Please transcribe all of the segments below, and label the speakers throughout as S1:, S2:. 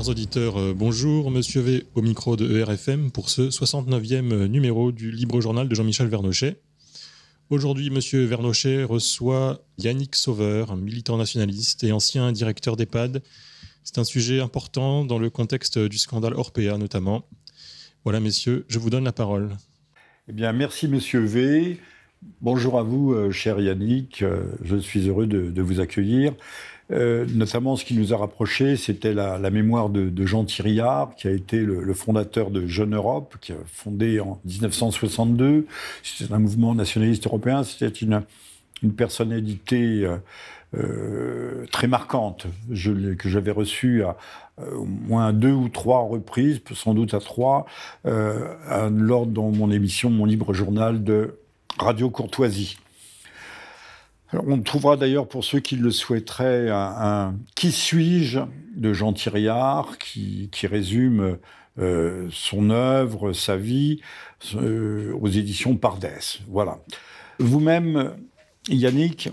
S1: Chers auditeurs, euh, bonjour. Monsieur V au micro de ERFM pour ce 69e numéro du Libre Journal de Jean-Michel Vernochet. Aujourd'hui, Monsieur Vernochet reçoit Yannick Sauveur, militant nationaliste et ancien directeur d'EHPAD. C'est un sujet important dans le contexte du scandale Orpea notamment. Voilà, messieurs, je vous donne la parole.
S2: Eh bien, merci, Monsieur V. Bonjour à vous, euh, cher Yannick. Euh, je suis heureux de, vous accueillir. Euh, notamment, ce qui nous a rapprochés, c'était la, mémoire de, Jean Thiriard, qui a été le, fondateur de Jeune Europe, qui a fondé en 1962. C'était un mouvement nationaliste européen. C'était une, personnalité très marquante que j'avais reçue à, au moins deux ou trois reprises, sans doute à trois, lors de mon émission, mon libre journal de Radio Courtoisie. On trouvera d'ailleurs pour ceux qui le souhaiteraient un, Qui suis-je de Jean Thiriard qui, résume euh, son œuvre, sa vie euh, aux éditions Pardès. Voilà. Vous-même, Yannick,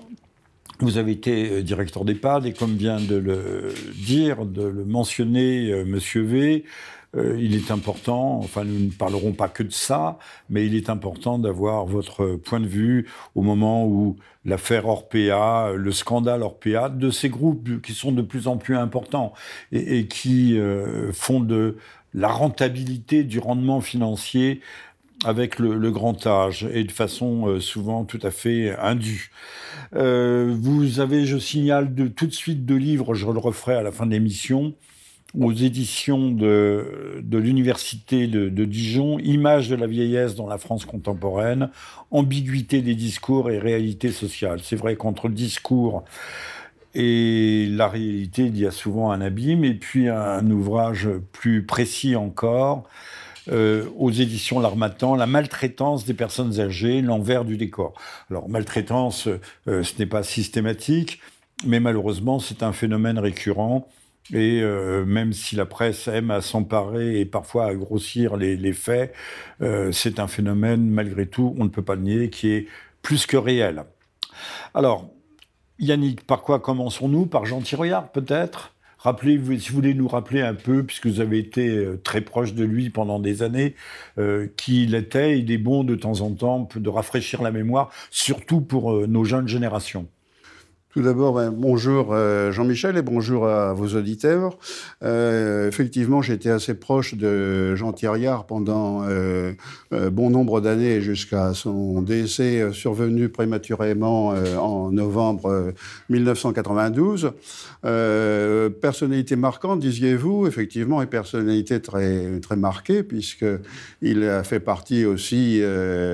S2: vous avez été euh, directeur d'EHPAD et comme vient de le dire, de le mentionner Monsieur V, euh, il est important, enfin nous ne parlerons pas que de ça, mais il est important d'avoir votre point de vue au moment où l'affaire Orpea, le scandale Orpea, de ces groupes qui sont de plus en plus importants et, qui euh, font de la rentabilité du rendement financier avec le, grand âge et de façon euh, souvent tout à fait indue. vous avez, je signale tout de suite deux livres, je le referai à la fin de l'émission, aux éditions de, l'Université de, Dijon, Images de la vieillesse dans la France contemporaine, ambiguïté des discours et réalité sociale. C'est vrai qu'entre le discours et la réalité, il y a souvent un abîme, et puis un ouvrage plus précis encore, euh, aux éditions L'Armatan, La maltraitance des personnes âgées, l'envers du décor. Alors, maltraitance, euh, ce n'est pas systématique, mais malheureusement, c'est un phénomène récurrent et euh, même si la presse aime à s'emparer et parfois à grossir les, faits, euh, c'est un phénomène, malgré tout, on ne peut pas le nier, qui est plus que réel. Alors, Yannick, par quoi commençons-nous? Par Jean Thiroyard, peut-être? Rappelez, si vous voulez nous rappeler un peu, puisque vous avez été euh, très proche de lui pendant des années, qui il était, il est bon de temps en temps de rafraîchir la mémoire, surtout pour nos jeunes générations.
S3: Tout d'abord, ben, bonjour euh, Jean-Michel et bonjour à vos auditeurs. Euh, effectivement, j'étais assez proche de Jean Thiriard pendant euh, bon nombre d'années jusqu'à son décès survenu prématurément en novembre 1992. personnalité marquante, disiez-vous, effectivement, et personnalité très, très marquée, puisqu'il a fait partie aussi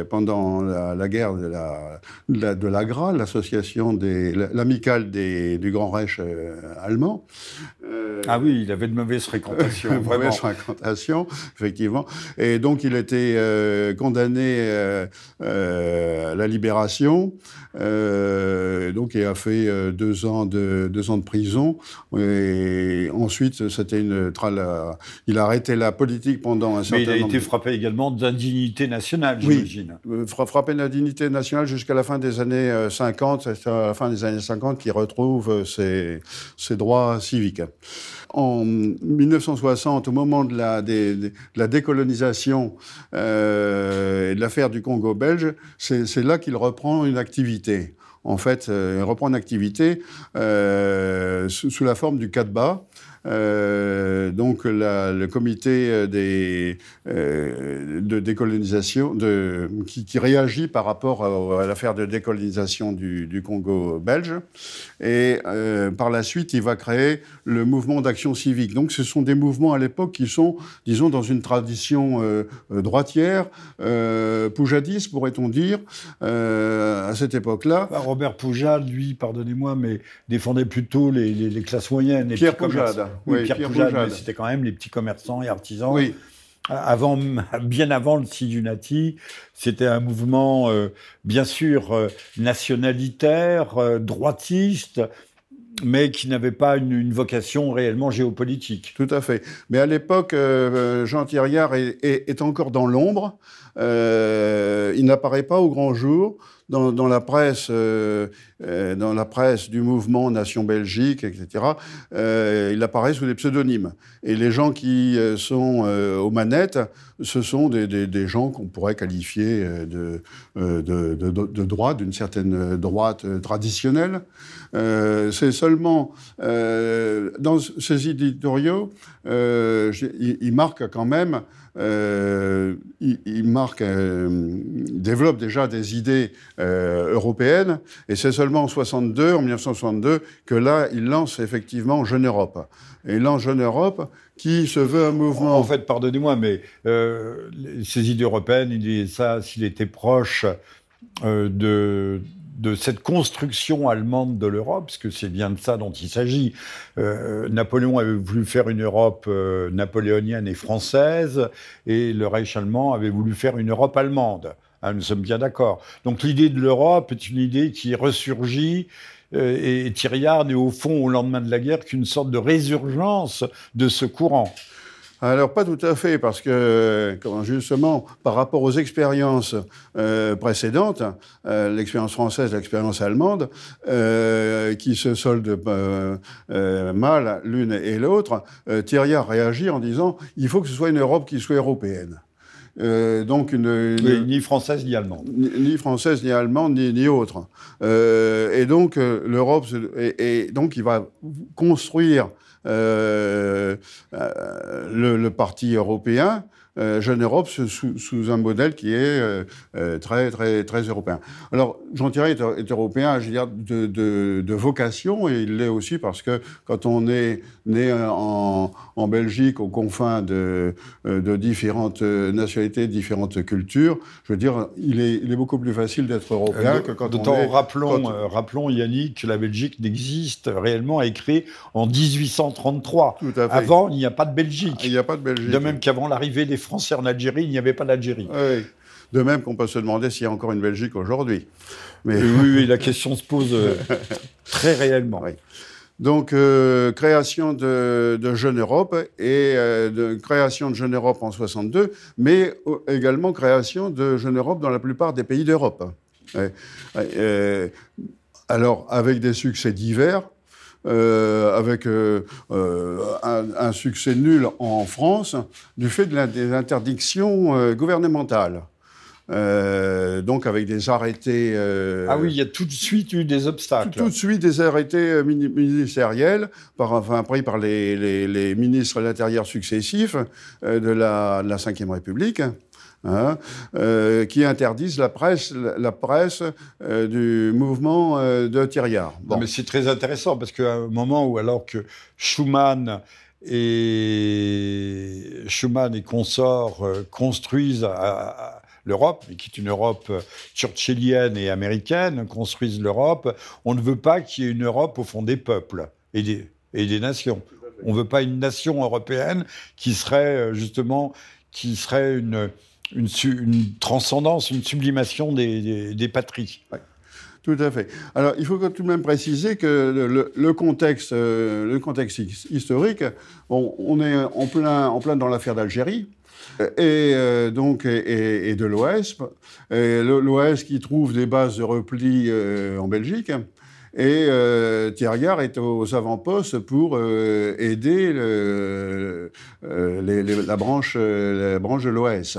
S3: pendant la, guerre de la, de la, GRA, l'association des du Grand Reich euh, allemand.
S2: Euh, ah oui, il avait de mauvaises fréquentations.
S3: mauvaises fréquentations, effectivement. Et donc, il était euh, condamné à la libération. donc, il a fait deux, ans de, deux ans de prison. Et ensuite, c'était une. Il a arrêté la politique pendant un certain
S2: temps. Mais il a été frappé également d'indignité nationale, j'imagine.
S3: Oui, frappé d'indignité nationale jusqu'à la fin des années 50, à la fin des années 50 qui retrouve ses, droits civiques. En 1960, au moment de la, la décolonisation euh, et de l'affaire du Congo belge, c'est là qu'il reprend une activité. En fait, euh, il reprend une activité euh, sous, la forme du CADBA, euh, donc le comité euh, des, euh, de décolonisation de, qui, réagit par rapport à, l'affaire de décolonisation du, Congo belge. Et par la suite, il va créer le mouvement d'action civique. Donc ce sont des mouvements à l'époque qui sont, disons, dans une tradition droitière, poujadiste, pourrait-on dire, à cette époque-là.
S2: Bah, Robert Poujade, lui, pardonnez-moi, mais défendait plutôt les, classes moyennes. Les
S3: Pierre Poujade.
S2: Oui, Pierre, Pierre c'était quand même les petits commerçants et artisans. Oui. Avant, bien avant le Sidunati, c'était un mouvement, euh, bien sûr, euh, nationalitaire, euh, droitiste, mais qui n'avait pas une, vocation réellement géopolitique.
S3: Tout à fait. Mais à l'époque, Jean Thiriard est, est, encore dans l'ombre. il n'apparaît pas au grand jour dans, la presse, euh, euh, dans la presse du mouvement Nation Belgique, etc., euh, il apparaît sous des pseudonymes. Et les gens qui sont aux manettes, ce sont des, gens qu'on pourrait qualifier de, de, droite, d'une certaine droite traditionnelle. C'est seulement dans ces éditoriaux, il, marque quand même euh, il, marque, développe déjà des idées euh, européennes, et c'est seulement en 62, en 1962, que là, il lance effectivement Jeune Europe. Et il lance Jeune Europe, qui se veut un mouvement.
S2: En fait, pardonnez-moi, mais euh, ces idées européennes, il dit ça, s'il était proche de de cette construction allemande de l'Europe, parce que c'est bien de ça dont il s'agit. Euh, Napoléon avait voulu faire une Europe euh, napoléonienne et française, et le Reich allemand avait voulu faire une Europe allemande. Ah, nous sommes bien d'accord. Donc l'idée de l'Europe est une idée qui ressurgit, euh, et Thiriard est au fond, au lendemain de la guerre, qu'une sorte de résurgence de ce courant.
S3: Alors, pas tout à fait, parce que, justement, par rapport aux expériences euh, précédentes, euh, l'expérience française, l'expérience allemande, euh, qui se soldent mal l'une et l'autre, Thierry a réagi en disant il faut que ce soit une Europe qui soit européenne.
S2: donc une, ni française ni allemande.
S3: Ni, française ni allemande ni, ni autre. et donc l'Europe, et, donc il va construire le, le, Parti européen euh, Jeune Europe sous, sous, un modèle qui est euh, euh, très, très, très européen. Alors, Jean Thierry est, est, européen, je veux dire, de, de, de vocation, et il l'est aussi parce que quand on est né en, en Belgique, aux confins de, de différentes nationalités, différentes cultures, je veux dire, il est, il est beaucoup plus facile d'être européen que quand on est...
S2: Rappelons, rappelons, Yannick, que la Belgique n'existe réellement, est créée en 1833. Tout à fait. Avant, il n'y a pas de Belgique.
S3: Il n'y a pas de Belgique.
S2: De même qu'avant l'arrivée des Français en Algérie, il n'y avait pas d'Algérie.
S3: De même qu'on peut se demander s'il y a encore une Belgique aujourd'hui.
S2: Mais... Oui, la question se pose euh, très réellement.
S3: Donc, euh, création de, Jeune Europe et euh, de, création de Jeune Europe en 62, mais également création de Jeune Europe dans la plupart des pays d'Europe. alors, avec des succès divers, euh, avec euh, euh, un, succès nul en France du fait de des interdictions gouvernementales. donc avec des arrêtés.
S2: ah oui, il y a tout de suite eu des obstacles.
S3: Tout, de suite des arrêtés ministériels, par, enfin, pris par les, les, ministres de l'Intérieur successifs de la, de la Ve République. Hein, euh, qui interdisent la presse, la presse euh, du mouvement euh, de Thiriard.
S2: Bon. mais c'est très intéressant parce qu'à un moment où, alors que Schuman et Schuman et consorts construisent l'Europe, qui est une Europe churchillienne et américaine, construisent l'Europe, on ne veut pas qu'il y ait une Europe au fond des peuples et des, et des nations. On ne veut pas une nation européenne qui serait justement qui serait une, une, transcendance, une sublimation des, patries.
S3: Tout à fait. Alors, il faut tout de même préciser que le, contexte, euh, historique, on est en plein, dans l'affaire d'Algérie. Et euh, donc et, de l'Ouest, l'Ouest qui trouve des bases de repli euh, en Belgique, et euh, est aux avant-postes pour aider la, branche, la branche de l'OS.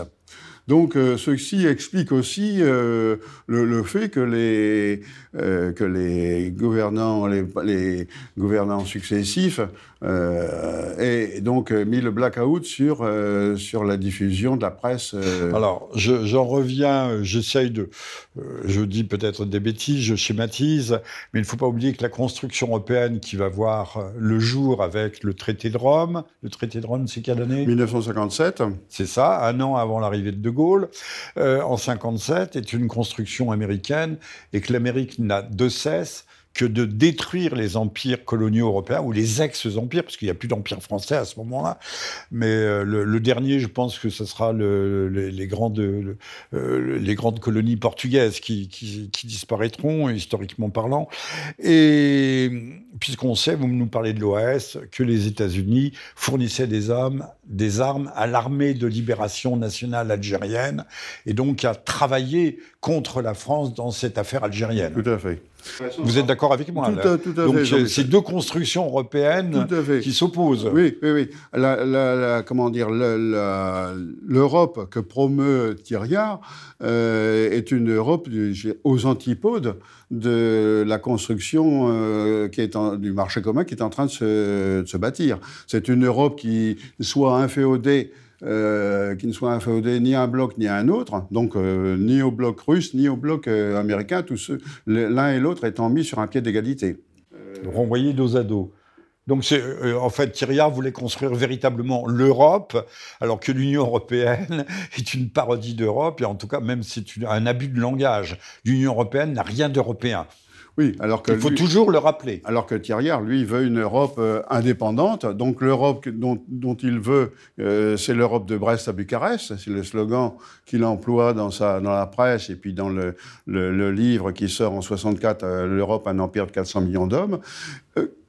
S3: Donc euh, ceci explique aussi euh, le, fait que les, euh, que les gouvernants, les, les gouvernants successifs aient donc mis le blackout sur, sur la diffusion de la presse.
S2: Alors j'en reviens, j'essaye de, je dis peut-être des bêtises, je schématise, mais il ne faut pas oublier que la construction européenne qui va voir le jour avec le traité de Rome, le traité de Rome c'est quelle année?
S3: 1957.
S2: C'est ça, un an avant l'arrivée de De Gaulle, euh, en 57, est une construction américaine et que l'Amérique n'a de cesse que de détruire les empires coloniaux européens ou les ex-empires, parce qu'il n'y a plus d'empire français à ce moment-là. Mais euh, le, dernier, je pense que ce sera le, les, grandes, euh, les grandes colonies portugaises qui, disparaîtront, historiquement parlant. Et puisqu'on sait, vous nous parlez de l'OAS, que les États-Unis fournissaient des hommes des armes à l'armée de libération nationale algérienne et donc a travaillé contre la France dans cette affaire algérienne.
S3: Tout à fait.
S2: Vous êtes d'accord avec moi
S3: tout à, tout à Donc,
S2: fait. c'est deux constructions européennes qui s'opposent.
S3: Oui, oui, oui. La, comment dire, l'Europe que promeut Thiriard euh, est une Europe aux antipodes de la construction euh, qui est du marché commun qui est en train de se, de se bâtir. C'est une Europe qui soit inféodée euh, qui ne soit inféodé ni à un bloc ni à un autre, donc euh, ni au bloc russe ni au bloc euh, américain, l'un et l'autre étant mis sur un pied d'égalité.
S2: Renvoyés dos à dos. Donc, en fait, Thiriard voulait construire véritablement l'Europe, alors que l'Union européenne est une parodie d'Europe, et en tout cas, même c'est un abus de langage. L'Union européenne n'a rien d'européen.
S3: Oui, alors que
S2: il faut toujours le rappeler.
S3: Alors que Thierry, lui, veut une Europe euh, indépendante. Donc l'Europe dont, il veut, euh, c'est l'Europe de Brest à Bucarest. C'est le slogan qu'il emploie dans, sa, dans la presse et puis dans le, le, livre qui sort en 64, euh, L'Europe, un empire de 400 millions d'hommes.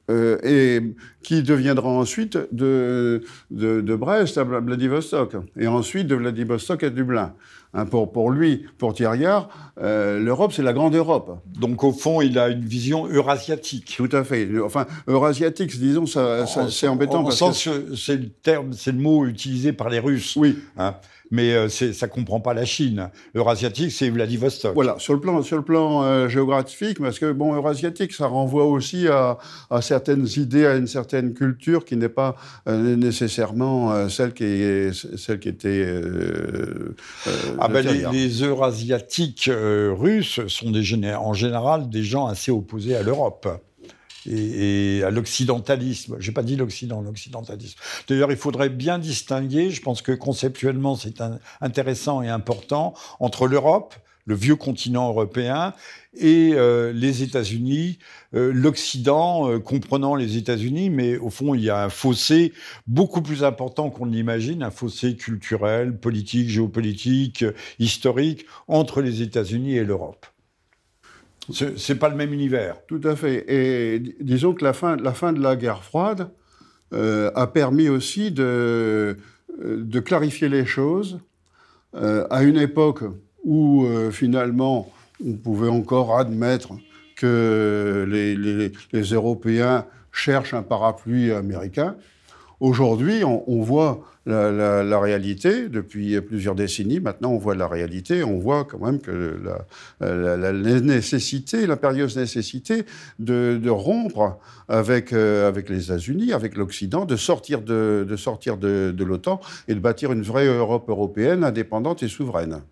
S3: Et qui deviendra ensuite de, de, de, Brest à Vladivostok, et ensuite de Vladivostok à Dublin. Hein, pour, pour lui, pour Thierryard, euh, l'Europe, c'est la grande Europe.
S2: Donc, au fond, il a une vision eurasiatique.
S3: Tout à fait. Enfin, eurasiatique, disons, ça, c'est embêtant.
S2: parce que c'est le terme, c'est le mot utilisé par les Russes.
S3: Oui.
S2: Hein mais euh, ça comprend pas la Chine. Eurasiatique, c'est Vladivostok.
S3: Voilà, sur le plan, sur le plan euh, géographique, parce que bon, eurasiatique, ça renvoie aussi à, à, certaines idées, à une certaine culture qui n'est pas euh, nécessairement celle qui est, celle qui était.
S2: ah ben les, les, eurasiatiques russes sont des, en général des gens assez opposés à l'Europe et, à l'occidentalisme. J'ai pas dit l'Occident, l'occidentalisme. D'ailleurs, il faudrait bien distinguer, je pense que conceptuellement c'est intéressant et important, entre l'Europe, le vieux continent européen, et euh, les États-Unis, euh, l'Occident euh, comprenant les États-Unis, mais au fond, il y a un fossé beaucoup plus important qu'on l'imagine, un fossé culturel, politique, géopolitique, historique entre les États-Unis et l'Europe. C'est pas le même univers.
S3: Tout à fait. Et disons que la fin, de la guerre froide euh, a permis aussi de, euh, clarifier les choses euh, à une époque où finalement on pouvait encore admettre que les, les Européens cherchent un parapluie américain. Aujourd'hui, on, voit la, réalité depuis plusieurs décennies. Maintenant, on voit la réalité. On voit quand même que la, nécessité, l'impérieuse nécessité de, rompre avec, euh, avec les États-Unis, avec l'Occident, de sortir, de, de sortir de, l'OTAN et de bâtir une vraie Europe européenne indépendante et souveraine.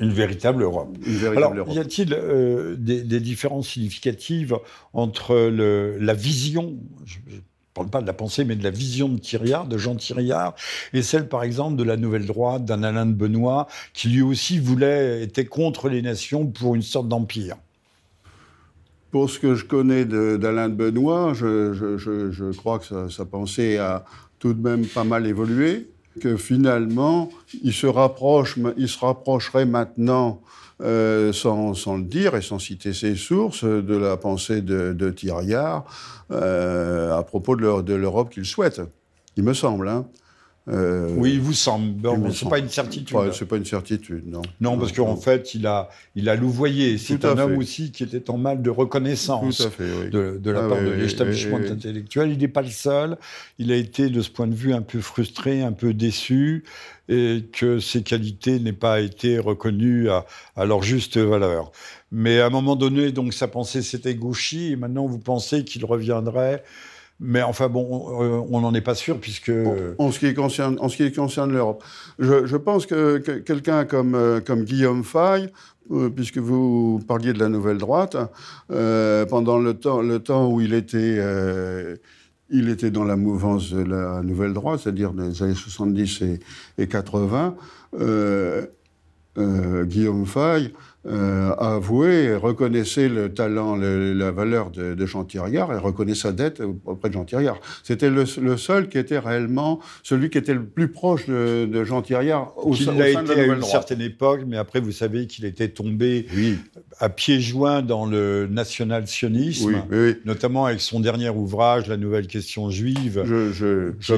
S2: Une véritable Europe.
S3: Une véritable
S2: Alors, y a-t-il euh, des, différences significatives entre le, la vision, parle pas de la pensée, mais de la vision de Thiriard, de Jean Thiriard, et celle, par exemple, de la Nouvelle Droite, d'un Alain de Benoît, qui lui aussi voulait, était contre les nations pour une sorte d'empire.
S3: Pour ce que je connais d'Alain de, Benoît, je, crois que sa, pensée a tout de même pas mal évolué, que finalement, il se, rapprocherait maintenant euh, sans, le dire et sans citer ses sources, de la pensée de, de euh, à propos de l'Europe qu'il souhaite, il me semble. Hein.
S2: Euh, oui, il vous semble. Bon, c'est pas une certitude.
S3: c'est pas une certitude, non.
S2: Non, parce qu'en fait, il a, il a louvoyé. C'est un homme aussi qui était en mal de reconnaissance de, la ah part de l'établissement intellectuel. Il n'est pas le seul. Il a été, de ce point de vue, un peu frustré, un peu déçu, et que ses qualités n'aient pas été reconnues à, à, leur juste valeur. Mais à un moment donné, donc, sa pensée s'était gauchie, et maintenant, vous pensez qu'il reviendrait mais enfin bon, euh, on n'en est pas sûr puisque...
S3: En, ce qui concerne, en ce qui concerne l'Europe. Je, pense que, quelqu'un comme, euh, comme Guillaume Fay, euh, puisque vous parliez de la nouvelle droite, pendant le temps, le temps où il était, il était dans la mouvance de la nouvelle droite, c'est-à-dire les années 70 et, et 80, Guillaume Fay euh, avouait, reconnaissait le talent, la valeur de, de Jean Thiriard et reconnaissait sa dette auprès de Jean Thiriard. C'était le, seul qui était réellement celui qui était le plus proche de, Jean Thiriard
S2: au, sein de la été à une certaine époque, mais après vous savez qu'il était tombé à pieds joints dans le national-sionisme, notamment avec son dernier ouvrage, La nouvelle question juive.
S3: Je, je,
S2: je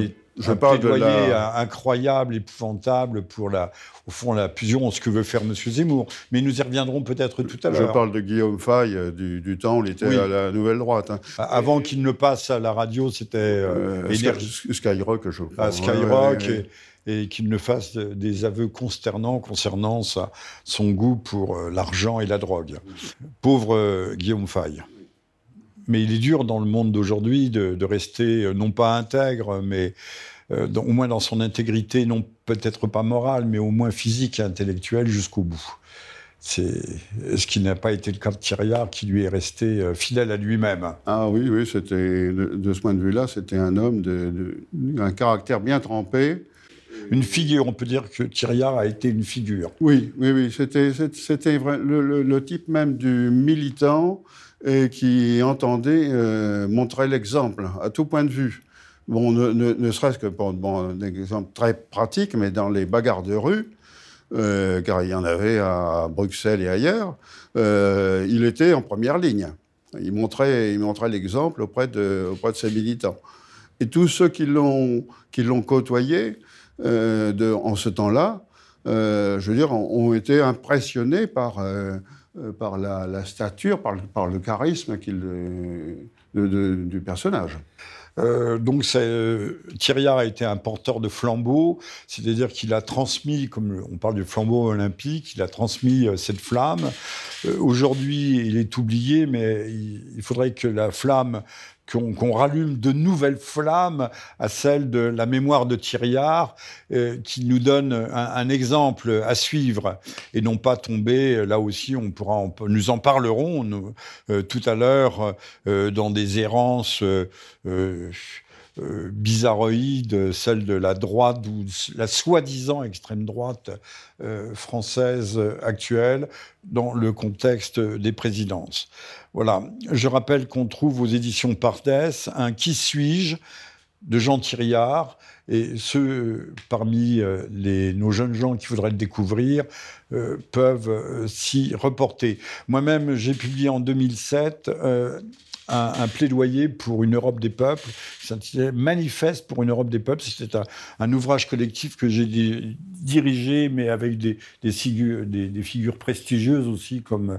S2: un parle plaidoyer la... incroyable, épouvantable pour la, au fond, la fusion, ce que veut faire M. Zemmour. Mais nous y reviendrons peut-être tout à l'heure.
S3: Je parle de Guillaume Fay, euh, du, temps où il était à la Nouvelle Droite. Hein.
S2: Avant qu'il ne passe à la radio, c'était euh,
S3: euh Skyrock, je crois.
S2: À Skyrock, et, qu'il ne fasse des aveux consternants concernant sa, son goût pour l'argent et la drogue. Pauvre Guillaume Fay. Mais il est dur dans le monde d'aujourd'hui de, rester euh, non pas intègre, mais euh, au moins dans son intégrité, non peut-être pas morale, mais au moins physique et intellectuelle jusqu'au bout. C'est ce qui n'a pas été le cas de Thiriard, qui lui est resté euh, fidèle à lui-même?
S3: Ah oui, oui, c'était de, ce point de vue-là, c'était un homme d'un caractère bien trempé.
S2: Une figure, on peut dire que Thiriard a été une figure.
S3: Oui, oui, oui, c'était le, le, type même du militant et qui entendait euh, montrer l'exemple à tout point de vue. Bon, ne, serait-ce que pour un exemple très pratique, mais dans les bagarres de rue, euh, car il y en avait à Bruxelles et ailleurs, euh, il était en première ligne. Il montrait, il montrait l'exemple auprès de, auprès de ses militants. Et tous ceux qui l'ont, qui l'ont côtoyé en ce temps-là, je veux dire, ont, été impressionnés par par la, stature, par le, charisme du personnage.
S2: Euh, donc euh, a été un porteur de flambeau, c'est-à-dire qu'il a transmis, comme on parle du flambeau olympique, il a transmis euh, cette flamme. Aujourd'hui, il est oublié, mais il, faudrait que la flamme qu'on rallume de nouvelles flammes à celle de la mémoire de Thiriard, euh, qui nous donne un, exemple à suivre et non pas tomber, là aussi on pourra, nous en parlerons euh, tout à l'heure, euh, dans des errances bizarroïdes, celle de la droite ou la soi-disant extrême droite française actuelle, dans le contexte des présidences. Voilà. Je rappelle qu'on trouve aux éditions Pardes un Qui suis-je de Jean Thiriard. Et ceux parmi euh, les, nos jeunes gens qui voudraient le découvrir euh, peuvent euh, s'y reporter. Moi-même, j'ai publié en 2007 un, plaidoyer pour une Europe des peuples, qui s'intitulait Manifeste pour une Europe des peuples. C'était un, ouvrage collectif que j'ai dirigé, mais avec des, figures, prestigieuses aussi, comme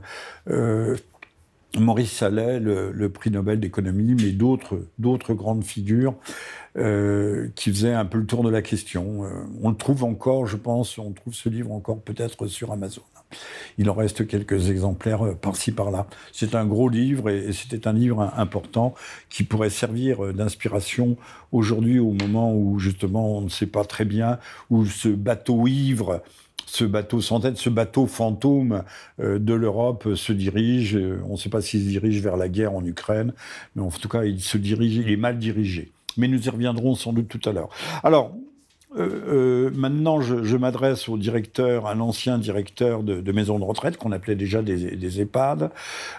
S2: Maurice Sallet, le, prix Nobel d'économie, mais d'autres, d'autres grandes figures euh, qui faisaient un peu le tour de la question. Euh, on le trouve encore, je pense, on trouve ce livre encore peut-être sur Amazon. Il en reste quelques exemplaires euh, par-ci par-là. C'est un gros livre et, et c'était un livre important qui pourrait servir d'inspiration aujourd'hui au moment où justement on ne sait pas très bien où ce bateau ivre ce bateau sans tête, ce bateau fantôme euh, de l'Europe se dirige. Euh, on ne sait pas s'il se dirige vers la guerre en Ukraine, mais en tout cas, il se dirige, il est mal dirigé. Mais nous y reviendrons sans doute tout à l'heure. Alors, euh, maintenant, je, m'adresse au directeur, à l'ancien directeur de, de maison de retraite, qu'on appelait déjà des, des EHPAD.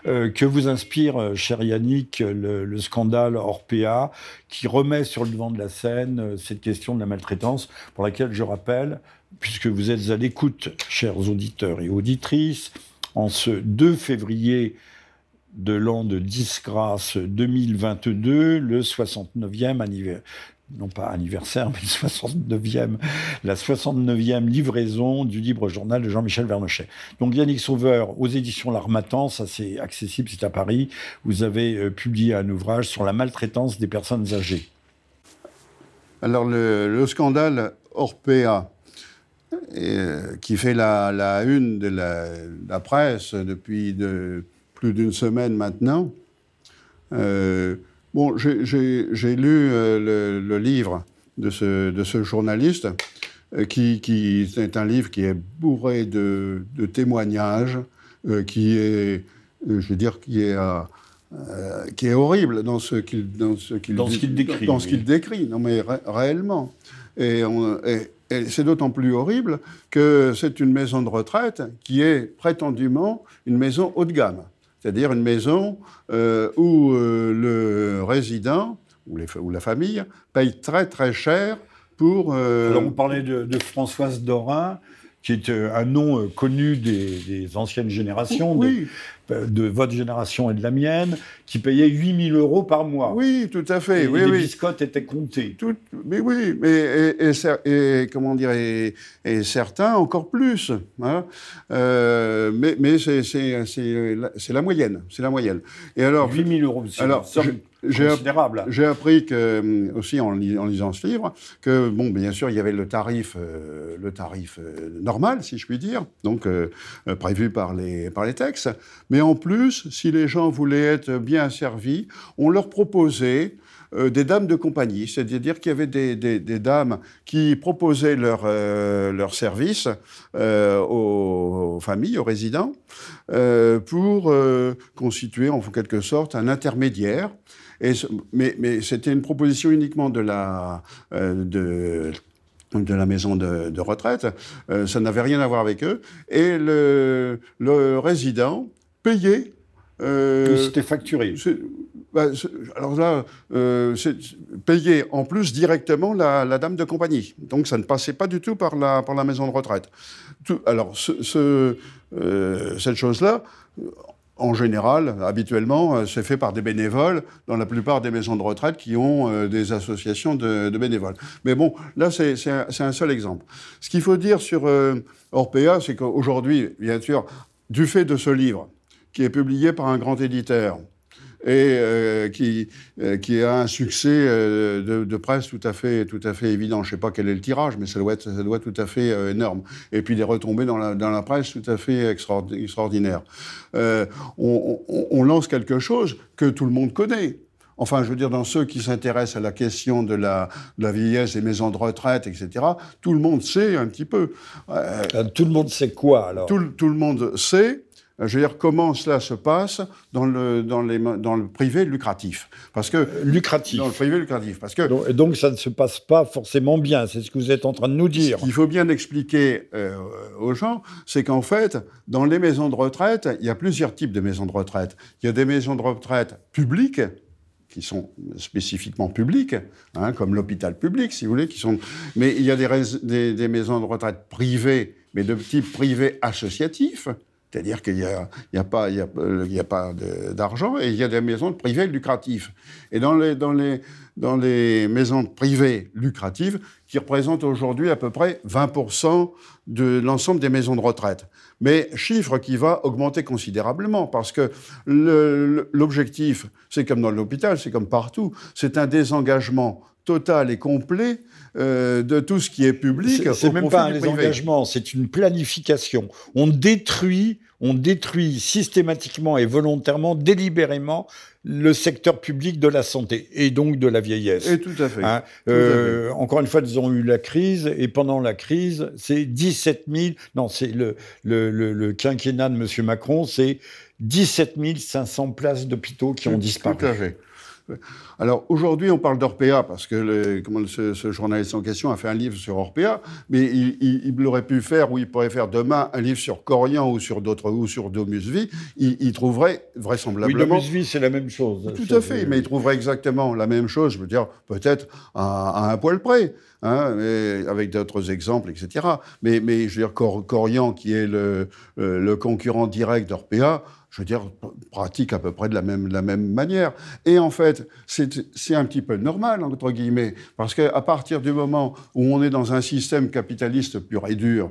S2: que vous inspire, cher Yannick, le, le, scandale Orpea, qui remet sur le devant de la scène cette question de la maltraitance, pour laquelle, je rappelle, puisque vous êtes à l'écoute, chers auditeurs et auditrices, en ce 2 février de l'an de disgrâce 2022, le 69e anniversaire, non pas anniversaire, mais 69e, la 69e livraison du libre journal de Jean-Michel Vernochet. Donc Yannick Sauveur, aux éditions L'Armatan, ça c'est accessible, c'est à Paris, vous avez euh, publié un ouvrage sur la maltraitance des personnes âgées.
S3: Alors le, le scandale Orpea, euh, qui fait la, une de la, presse depuis de, plus d'une semaine maintenant. Euh, bon, j'ai lu euh, le, livre de ce, de ce journaliste, qui, qui est un livre qui est bourré de, témoignages, qui est, je veux dire, qui est qui est horrible dans ce qu'il
S2: dans ce qu'il décrit.
S3: Dans ce qu'il décrit, non mais réellement. Et, on, et, et c'est d'autant plus horrible que c'est une maison de retraite qui est prétendument une maison haut de gamme. C'est-à-dire une maison euh, où euh, le résident ou, les, ou, la famille paye très très cher pour...
S2: Euh, Alors on parlait de, Françoise Dorin, qui est un nom connu des, anciennes générations,
S3: oui.
S2: de votre génération et de la mienne, qui payaient 8000 euros par mois.
S3: Oui, tout à fait.
S2: Et
S3: oui,
S2: les
S3: oui.
S2: biscottes étaient comptées.
S3: Tout, mais oui, mais et, et, et comment dire, et, certains encore plus. Hein. Euh, mais mais c'est la moyenne, c'est la moyenne.
S2: Et alors 8000 euros, c'est alors considérable.
S3: J'ai appris que aussi en, en, lisant ce livre que bon, bien sûr, il y avait le tarif, euh, le tarif euh, normal, si je puis dire, donc euh, prévu par les par les textes. Mais en plus, si les gens voulaient être bien servis, on leur proposait euh, des dames de compagnie, c'est-à-dire qu'il y avait des, dames qui proposaient leur, euh, leur service euh, aux, familles, aux résidents, euh, pour constituer en quelque sorte un intermédiaire. Mais, c'était une proposition uniquement de la, de, la maison de, retraite. ça n'avait rien à voir avec eux. Et le résident payait
S2: euh, C'était facturé.
S3: Bah, alors là, euh, c'est payé en plus directement la, la, dame de compagnie. Donc ça ne passait pas du tout par la, par la maison de retraite. Tout, alors ce, ce, euh, cette chose-là, en général, habituellement, euh, c'est fait par des bénévoles dans la plupart des maisons de retraite qui ont des associations de, de, bénévoles. Mais bon, là, c'est un, un, seul exemple. Ce qu'il faut dire sur Orpea, c'est qu'aujourd'hui, bien sûr, du fait de ce livre, qui est publié par un grand éditeur et euh, qui, euh, qui a un succès euh, de, de, presse tout à fait, tout à fait évident. Je ne sais pas quel est le tirage, mais ça doit être, ça doit être tout à fait énorme. Et puis des retombées dans la, dans la presse tout à fait extraordinaires. On, on, on lance quelque chose que tout le monde connaît. Enfin, je veux dire, dans ceux qui s'intéressent à la question de la, de la, vieillesse des maisons de retraite, etc., tout le monde sait un petit peu.
S2: Tout le monde sait quoi, alors?
S3: Tout, tout, le monde sait je veux dire, comment cela se passe dans le, dans les, dans le privé lucratif?
S2: Parce que, lucratif.
S3: Dans le privé lucratif. Parce que,
S2: donc, donc, ça ne se passe pas forcément bien, c'est ce que vous êtes en train de nous dire.
S3: Ce qu'il faut bien expliquer euh, aux gens, c'est qu'en fait, dans les maisons de retraite, il y a plusieurs types de maisons de retraite. Il y a des maisons de retraite publiques, qui sont spécifiquement publiques, hein, comme l'hôpital public, si vous voulez, qui sont. Mais il y a des, des, des maisons de retraite privées, mais de type privé associatif. C'est-à-dire qu'il n'y a, y a, pas, y a, y a pas d'argent et il y a des maisons privées lucratives. Et dans les, dans les, dans les maisons privées lucratives, qui représentent aujourd'hui à peu près 20% de l'ensemble des maisons de retraite. Mais chiffre qui va augmenter considérablement parce que l'objectif, c'est comme dans l'hôpital, c'est comme partout, c'est un désengagement total et complet euh, de tout ce qui est public.
S2: C'est même pas un désengagement, c'est une planification. On détruit, on détruit systématiquement et volontairement, délibérément, le secteur public de la santé et donc de la vieillesse.
S3: Et tout à fait.
S2: Hein euh, à fait. Encore une fois, ils ont eu la crise et pendant la crise, c'est 17 000. Non, c'est le, le, le, le, quinquennat de M. Macron, c'est 17 500 places d'hôpitaux qui ont disparu.
S3: Tout à fait. Alors aujourd'hui, on parle d'Orpea parce que le, comment, ce, ce, journaliste en question a fait un livre sur Orpea, mais il, il, il, aurait pu faire ou il pourrait faire demain un livre sur Corian ou sur d'autres ou sur Domusvi. Il, il, trouverait vraisemblablement.
S2: Oui, Domusvi, c'est la même chose.
S3: Tout à fait, mais il trouverait exactement la même chose. Je veux dire, peut-être à, à, un poil près. Hein, mais avec d'autres exemples, etc. Mais, mais je veux dire, Cor Corian, qui est le, le concurrent direct d'Orpea, je veux dire, pratique à peu près de la même, de la même manière. Et en fait, c'est un petit peu normal, entre guillemets, parce qu'à partir du moment où on est dans un système capitaliste pur et dur...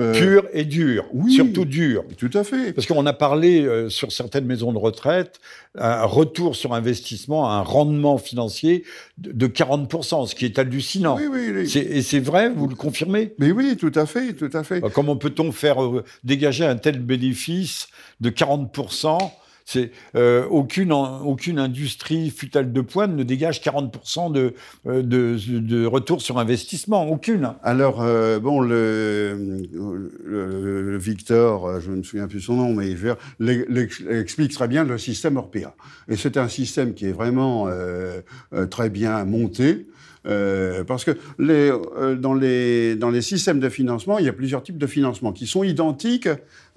S2: Euh, pur et dur, oui, surtout dur.
S3: Tout à fait.
S2: Parce qu'on a parlé euh, sur certaines maisons de retraite, un retour sur investissement, un rendement financier de, de 40%, ce qui est hallucinant.
S3: Oui, oui, oui.
S2: Et c'est vrai, vous le confirmez?
S3: Mais oui, tout à fait, tout à fait.
S2: Comment peut-on faire euh, dégager un tel bénéfice de 40% c'est euh, aucune, aucune industrie futale de pointe ne dégage 40% de, de, de, de, retour sur investissement, aucune.
S3: Alors euh, bon, le, Victor, je ne me souviens plus son nom, mais je explique très bien le système Orpea. Et c'est un système qui est vraiment euh, très bien monté. Euh, parce que les, euh, dans, les, dans les systèmes de financement, il y a plusieurs types de financement qui sont identiques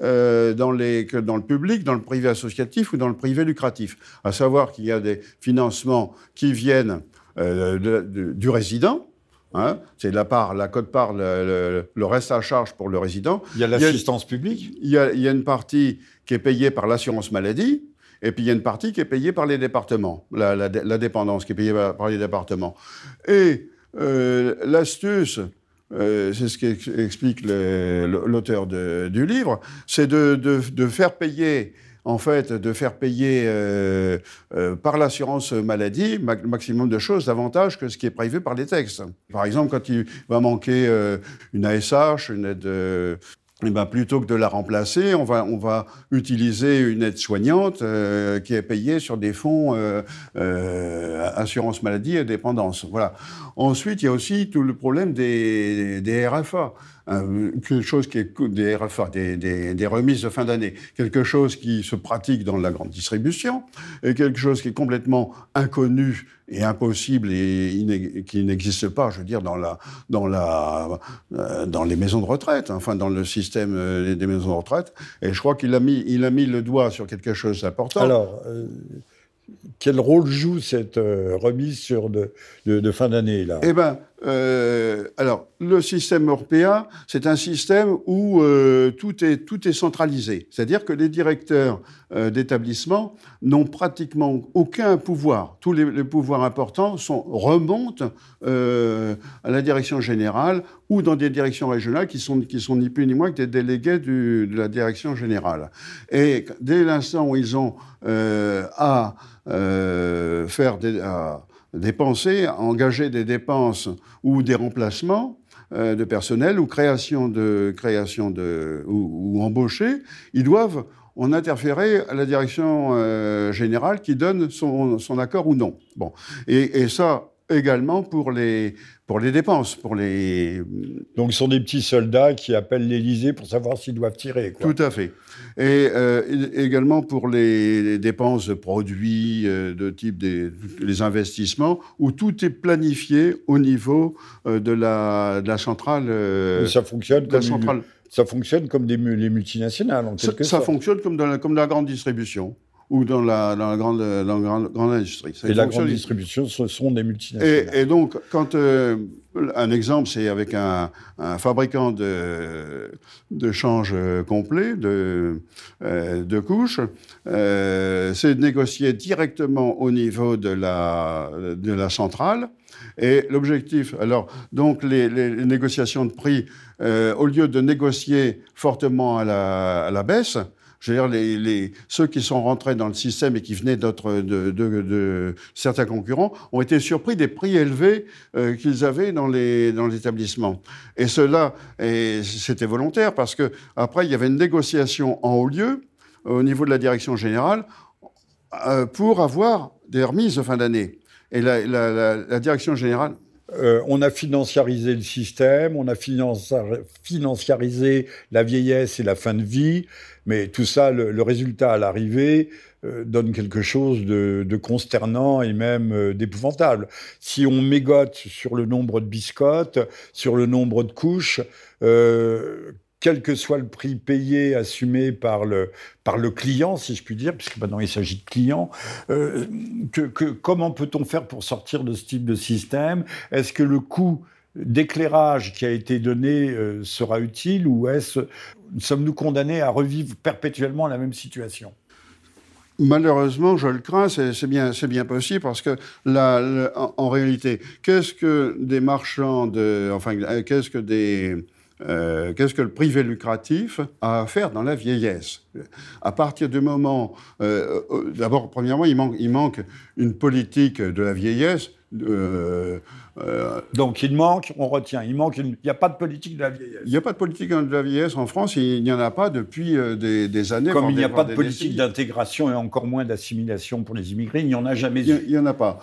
S3: euh, dans, les, que dans le public, dans le privé associatif ou dans le privé lucratif. À savoir qu'il y a des financements qui viennent euh, de, de, du résident, Hein, c'est la part, la cote-part, le, reste à charge pour le résident.
S2: Il y a l'assistance publique
S3: il y, a, il y a une partie qui est payée par l'assurance maladie, et puis il y a une partie qui est payée par les départements, la, dépendance qui est payée par les départements. Et euh, l'astuce, euh, c'est ce qu'explique l'auteur du livre, c'est de, faire payer en fait, de faire payer euh, par l'assurance maladie le maximum de choses, davantage que ce qui est prévu par les textes. Par exemple, quand il va manquer une ASH, une aide eh ben, plutôt que de la remplacer, on va, on va utiliser une aide soignante qui est payée sur des fonds assurance maladie et dépendance. Voilà. Ensuite, il y a aussi tout le problème des, des RFA quelque chose qui est des RFA, des, des, remises de fin d'année, quelque chose qui se pratique dans la grande distribution, et quelque chose qui est complètement inconnu et impossible et qui n'existe pas, je veux dire, dans, la, dans, la, euh, dans les maisons de retraite, enfin dans le système euh, des maisons de retraite. Et je crois qu'il a mis, il a mis le doigt sur quelque chose d'important.
S2: Alors, euh, quel rôle joue cette remise sur de, de, de fin d'année là?
S3: Eh ben, euh, alors, le système européen, c'est un système où euh, tout, est, tout est centralisé. C'est-à-dire que les directeurs euh, d'établissement n'ont pratiquement aucun pouvoir. Tous les, pouvoirs importants remontent à la direction générale ou dans des directions régionales qui sont, qui sont ni plus ni moins que des délégués de la direction générale. Et dès l'instant où ils ont à faire des dépenser, engager des dépenses ou des remplacements euh, de personnel ou création de création de ou, embaucher, ils doivent en interférer à la direction euh, générale qui donne son, son, accord ou non. Bon, et ça, également pour les, pour les dépenses, pour les...
S2: Donc, ce sont des petits soldats qui appellent l'Élysée pour savoir s'ils doivent tirer.
S3: Tout à fait. Et euh, également pour les, dépenses de produits, euh, de type des les investissements, où tout est planifié au niveau euh, de, la, de la centrale.
S2: ça fonctionne comme centrale. ça fonctionne comme des, les multinationales, en quelque
S3: ça, ça fonctionne comme dans, la, comme la grande distribution ou dans la, dans la, grande, dans la grande, grande industrie.
S2: et la grande distribution, ce sont des multinationales.
S3: Et, donc, quand euh, un exemple, c'est avec un, un, fabricant de, de change complet, de, euh, de couches, euh, c'est de négocier directement au niveau de la, de la centrale. Et l'objectif, alors, donc, les, les, négociations de prix, euh, au lieu de négocier fortement à la, à la baisse, je veux dire, ceux qui sont rentrés dans le système et qui venaient d'autres, de, certains concurrents ont été surpris des prix élevés euh, qu'ils avaient dans les dans l'établissement. Et cela, c'était volontaire parce que après il y avait une négociation en haut lieu au niveau de la direction générale euh, pour avoir des remises de fin d'année. Et la direction générale
S2: euh, on a financiarisé le système, on a financiarisé la vieillesse et la fin de vie, mais tout ça, le, résultat à l'arrivée euh, donne quelque chose de, consternant et même euh, d'épouvantable. Si on mégote sur le nombre de biscottes, sur le nombre de couches, quel que soit le prix payé, assumé par le, par le client, si je puis dire, puisque maintenant il s'agit de clients, euh, comment peut-on faire pour sortir de ce type de système? Est-ce que le coût d'éclairage qui a été donné euh, sera utile ou sommes-nous condamnés à revivre perpétuellement la même situation?
S3: Malheureusement, je le crains, c'est bien, bien possible parce que la, en, réalité, qu'est-ce que des marchands de, enfin, qu'est-ce que des euh, qu'est-ce que le privé lucratif a à faire dans la vieillesse? À partir du moment, euh, euh, d'abord, premièrement, il manque, il manque une politique de la vieillesse.
S2: Donc il manque, on retient, il manque, il n'y a pas de politique de la vieillesse.
S3: Il n'y a pas de politique de la vieillesse en France, il n'y en a pas depuis des, années.
S2: Comme il n'y a pas de politique d'intégration et encore moins d'assimilation pour les immigrés, il n'y en a jamais eu.
S3: Il n'y en a pas.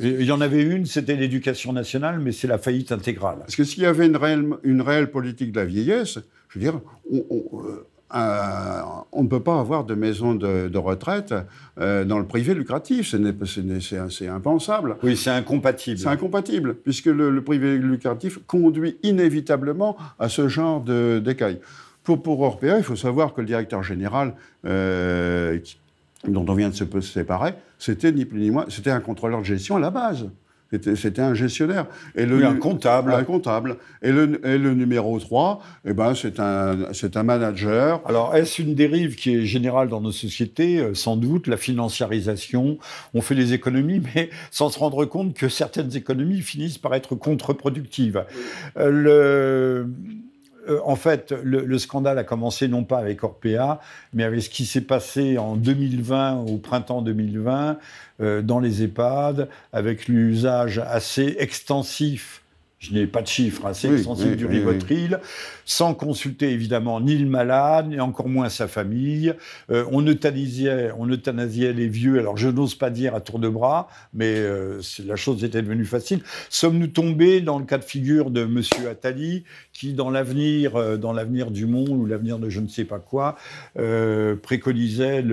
S2: Il y en avait une, c'était l'éducation nationale, mais c'est la faillite intégrale.
S3: Parce que s'il y avait une réelle, une réelle, politique de la vieillesse, je veux dire, on, euh, ne peut pas avoir de maison de, retraite euh, dans le privé lucratif. C'est impensable.
S2: Oui, c'est incompatible.
S3: C'est incompatible, puisque le, privé lucratif conduit inévitablement à ce genre d'écailles. Pour, pour Orpea, il faut savoir que le directeur général, euh, dont on vient de se séparer, c'était ni plus ni moins, c'était un contrôleur de gestion à la base. C'était un gestionnaire.
S2: Et le, un comptable.
S3: Un comptable. Et le, et le numéro 3, eh ben, c'est un, un manager.
S2: Alors, est-ce une dérive qui est générale dans nos sociétés? Euh, Sans doute, la financiarisation. On fait des économies, mais sans se rendre compte que certaines économies finissent par être contre-productives. Euh, le euh, en fait, le, scandale a commencé non pas avec Orpea, mais avec ce qui s'est passé en 2020, au printemps 2020, euh, dans les EHPAD, avec l'usage assez extensif je n'ai pas de chiffres assez oui, du Rivotril, sans consulter évidemment ni le malade, ni encore moins sa famille. Euh, on, euthanasiait, on euthanasiait les vieux, alors je n'ose pas dire à tour de bras, mais euh, la chose était devenue facile. Sommes-nous tombés dans le cas de figure de M. Attali, qui dans l'avenir, euh, dans l'avenir du monde ou l'avenir de je ne sais pas quoi, préconisait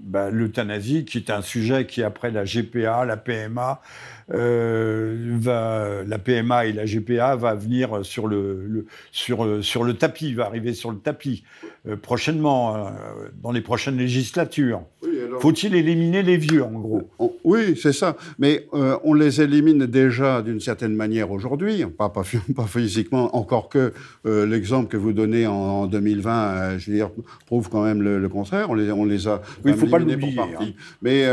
S2: bah, l'euthanasie, qui est un sujet qui après la GPA, la PMA, va, la PMA et la GPA va venir sur le, sur, sur le tapis, va arriver sur le tapis prochainement, euh, dans les prochaines législatures. Faut-il éliminer les vieux, en gros?
S3: Oui, c'est ça. Mais euh, on les élimine déjà d'une certaine manière aujourd'hui, pas, pas, physiquement, encore que l'exemple que vous donnez en, 2020, je veux dire, prouve quand même le, contraire. On les, on les a.
S2: Oui, il ne faut pas l'oublier. Hein.
S3: Mais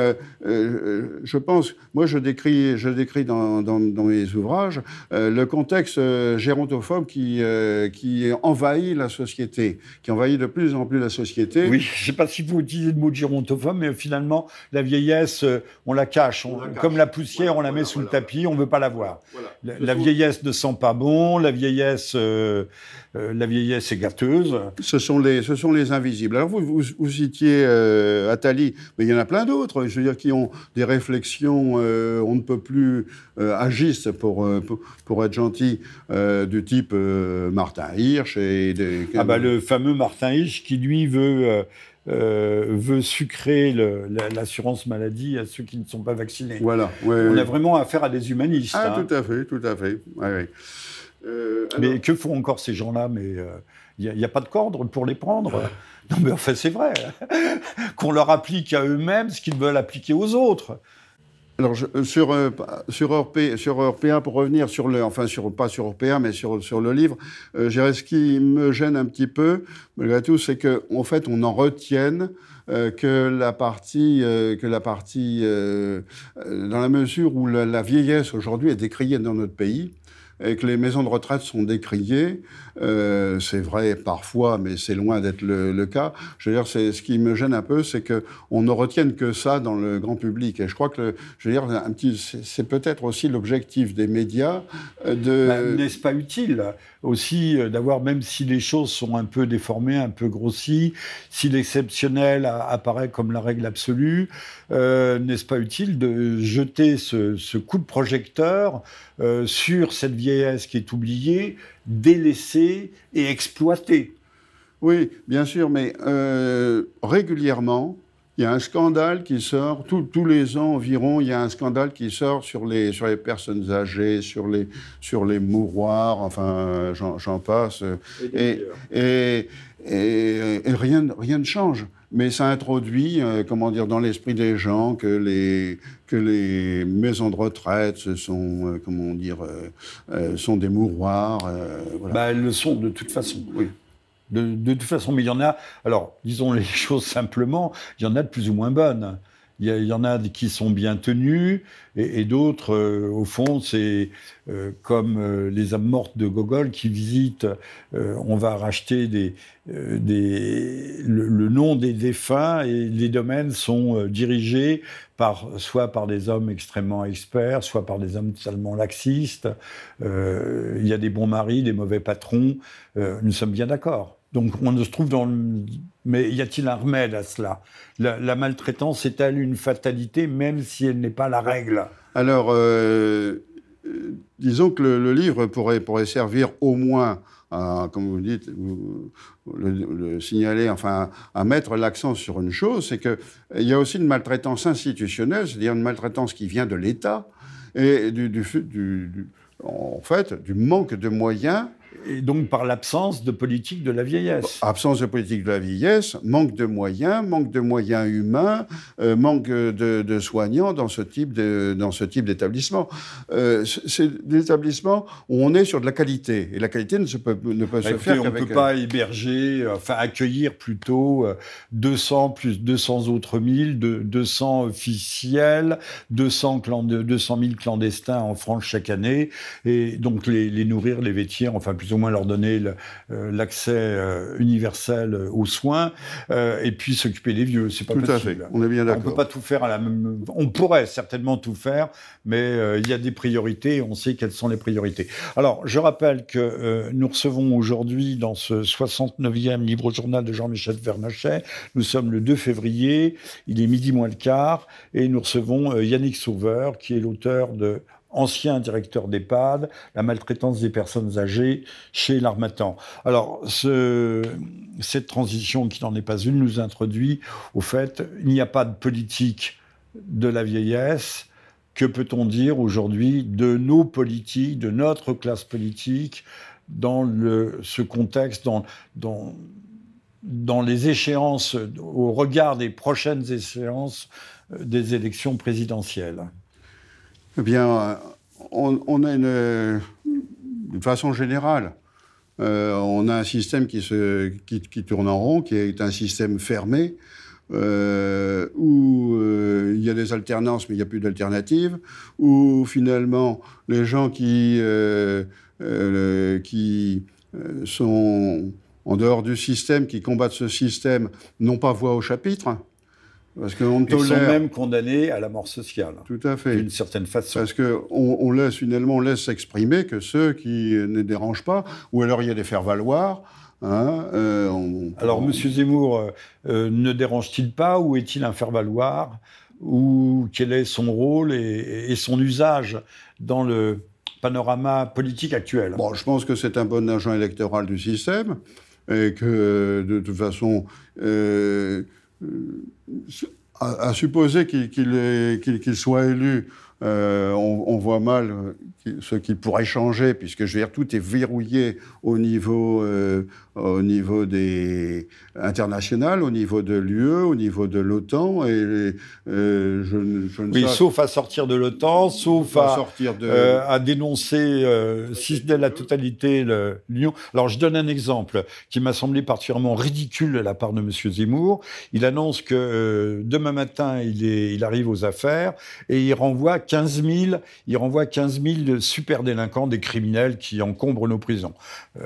S3: je pense, moi, je décris, je décris dans, dans, dans mes ouvrages le contexte euh, gérontophobe qui, euh, qui envahit la société, qui envahit de plus en plus la société.
S2: Oui, je ne sais pas si vous utilisez le mot gérontophobe, mais finalement, la vieillesse, euh, on la cache. Comme la poussière, on la met sous le tapis, on ne veut pas la voir. La, vieillesse ne sent pas bon, la vieillesse, la vieillesse est gâteuse.
S3: Ce sont les, ce sont les invisibles. Alors vous, vous, citiez Attali, mais il y en a plein d'autres, je veux dire, qui ont des réflexions, on ne peut plus agistes pour, pour, pour être gentil, euh, du type euh, Martin Hirsch et
S2: Ah bah le fameux Martin Qui lui veut euh, veut sucrer l'assurance maladie à ceux qui ne sont pas vaccinés.
S3: Voilà.
S2: On a vraiment affaire à des humanistes.
S3: Ah, hein. tout à fait, tout à fait.
S2: mais que font encore ces gens-là? Mais il n'y a, pas de cordre pour les prendre? Non, mais en fait, c'est vrai. Qu'on leur applique à eux-mêmes ce qu'ils veulent appliquer aux autres.
S3: Alors, euh, sur, euh, sur, Europé, sur pour revenir sur le, enfin, sur, pas sur Européen, mais sur, sur le livre, euh, ce qui me gêne un petit peu, malgré tout, c'est qu'en en fait, on en retienne que la partie, que la partie dans la mesure où la vieillesse aujourd'hui est décriée dans notre pays, et que les maisons de retraite sont décriées. Euh, c'est vrai parfois, mais c'est loin d'être le, cas. Je veux dire, ce qui me gêne un peu, c'est que on ne retienne que ça dans le grand public. Et je crois que, je veux dire, c'est peut-être aussi l'objectif des médias euh, de.
S2: Bah, n'est-ce pas utile aussi euh, d'avoir, même si les choses sont un peu déformées, un peu grossies, si l'exceptionnel apparaît comme la règle absolue, n'est-ce pas utile de jeter ce coup de projecteur sur cette vieillesse qui est oubliée, délaissée et exploitée.
S3: Oui, bien sûr, mais euh, régulièrement, il y a un scandale qui sort, tous les ans environ, il y a un scandale qui sort sur les, sur les personnes âgées, sur les, sur les mouroirs, enfin, j'en passe. Et, et, et, rien, rien ne change. Mais ça introduit, euh, comment dire, dans l'esprit des gens que les, que les maisons de retraite ce sont, euh, comment dire, euh, sont des mouroirs.
S2: Voilà. Bah, elles le sont de toute façon. Oui. De, de, toute façon, mais il y en a. Alors, disons les choses simplement, il y en a de plus ou moins bonnes. Il y, en a qui sont bien tenus et, d'autres, euh, au fond, c'est euh, comme euh, les âmes mortes de Gogol qui visitent. on va racheter des, des, le, nom des défunts et les domaines sont dirigés par, soit par des hommes extrêmement experts, soit par des hommes totalement laxistes. il y a des bons maris, des mauvais patrons. nous sommes bien d'accord. Donc on se trouve dans le... Mais y a-t-il un remède à cela? La, maltraitance est-elle une fatalité, même si elle n'est pas la règle?
S3: Alors, euh, euh, disons que le, livre pourrait, servir au moins à, comme vous dites, le, signaler, enfin, à mettre l'accent sur une chose, c'est qu'il y a aussi une maltraitance institutionnelle, c'est-à-dire une maltraitance qui vient de l'État et du, du, en fait, du manque de moyens
S2: Et donc par l'absence de politique de la vieillesse.
S3: Absence de politique de la vieillesse, manque de moyens, manque de moyens humains, euh, manque de, soignants dans ce type de, dans ce type d'établissement. Euh, c'est des établissements où on est sur de la qualité et la qualité ne se peut ne peut se faire.
S2: On ne peut pas héberger, enfin accueillir plutôt 200 plus 200 autres mille, de, 200 officiels, 200 200 000 clandestins en France chaque année et donc les, les nourrir, les vêtir, enfin plus au moins leur donner euh, l'accès euh, universel aux soins, euh, et puis s'occuper des vieux. C'est pas
S3: tout à fait. On est bien d'accord.
S2: On peut pas tout faire à la même. On pourrait certainement tout faire, mais il y a des priorités. On sait quelles sont les priorités. Alors, je rappelle que nous recevons aujourd'hui dans ce 69e livre journal de Jean-Michel Vernochet. Nous sommes le 2 février. Il est midi moins le quart, et nous recevons Yannick Sauveur, qui est l'auteur de ancien directeur d'EHPAD, la maltraitance des personnes âgées chez l'Armatan. Alors, ce, cette transition, qui n'en est pas une, nous introduit au fait il n'y a pas de politique de la vieillesse. Que peut-on dire aujourd'hui de nos politiques, de notre classe politique, dans ce contexte, dans les échéances, au regard des prochaines échéances euh, des élections présidentielles?
S3: Eh bien, on, a une, façon générale, euh, on a un système qui, tourne en rond, qui est un système fermé, euh, où euh, il y a des alternances, mais il n'y a plus d'alternatives, où finalement les gens qui sont en dehors du système, qui combattent ce système, n'ont pas voix au chapitre.
S2: Parce qu'on Ils sont même condamnés à la mort sociale.
S3: Tout à fait.
S2: D'une certaine façon.
S3: Parce qu'on on laisse, finalement, on laisse s'exprimer que ceux qui ne dérangent pas, ou alors il y a des faire-valoir. Hein,
S2: euh, alors, M. Zemmour euh, euh, ne dérange-t-il pas ou est-il un faire-valoir Ou quel est son rôle et, son usage dans le panorama politique actuel?
S3: Bon, je pense que c'est un bon agent électoral du système et que, de toute façon, à, supposer qu'il soit élu, euh, on, voit mal euh, ce qui pourrait changer, puisque je veux dire, tout est verrouillé au niveau, euh, au niveau des international, au niveau de l'UE, au niveau de l'OTAN, et euh, je, je
S2: ne oui, sauf à sortir de l'OTAN, sauf à, sortir de... À dénoncer, si ce n'est la totalité, l'Union. Alors, je donne un exemple qui m'a semblé particulièrement ridicule de la part de M. Zemmour. Il annonce que demain matin, il, est, il arrive aux affaires et il renvoie 15 000, il renvoie 15 000 super délinquants, des criminels qui encombrent nos prisons.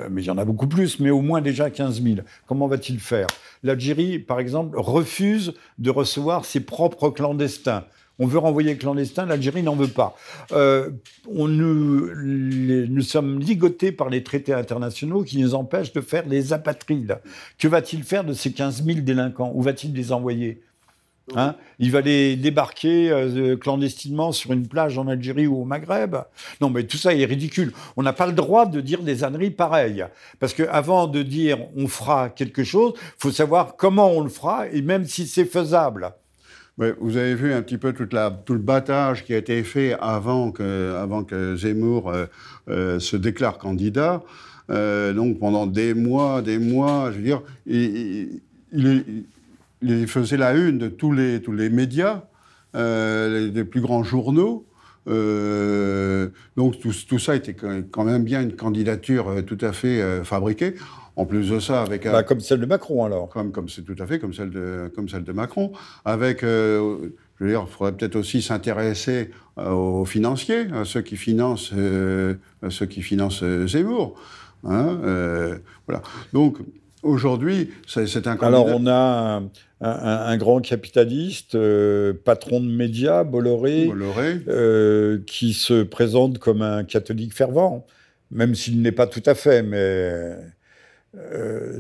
S2: mais il y en a beaucoup plus, mais au moins déjà 15 000. Comment va-t-il faire? L'Algérie, par exemple, refuse de recevoir ses propres clandestins. On veut renvoyer les clandestins, l'Algérie n'en veut pas. Euh, on nous, nous, sommes ligotés par les traités internationaux qui nous empêchent de faire les apatrides. Que va-t-il faire de ces 15 000 délinquants? Où va-t-il les envoyer? Hein? Il va les débarquer euh, clandestinement sur une plage en Algérie ou au Maghreb. Non, mais tout ça est ridicule. On n'a pas le droit de dire des âneries pareilles. Parce qu'avant de dire on fera quelque chose, il faut savoir comment on le fera et même si c'est faisable.
S3: vous avez vu un petit peu tout le battage qui a été fait avant que, Zemmour euh, euh, se déclare candidat. donc pendant des mois, des mois, je veux dire, il, il est il faisait la une de tous les, tous les médias, euh, les, plus grands journaux. Euh, donc tout, tout, ça était quand même bien une candidature euh, tout à fait fabriquée. En plus de ça, avec
S2: bah, comme celle de Macron alors.
S3: Comme comme c'est tout à fait comme celle de comme celle de Macron. Avec, je veux dire, il faudrait peut-être aussi s'intéresser aux financiers, à ceux qui financent ceux qui financent Zemmour. Hein, voilà. Donc Aujourd'hui, c'est un candidat...
S2: Alors, on a un, grand capitaliste, euh, patron de médias, Bolloré, euh, qui se présente comme un catholique fervent, même s'il n'est pas tout à fait, mais euh,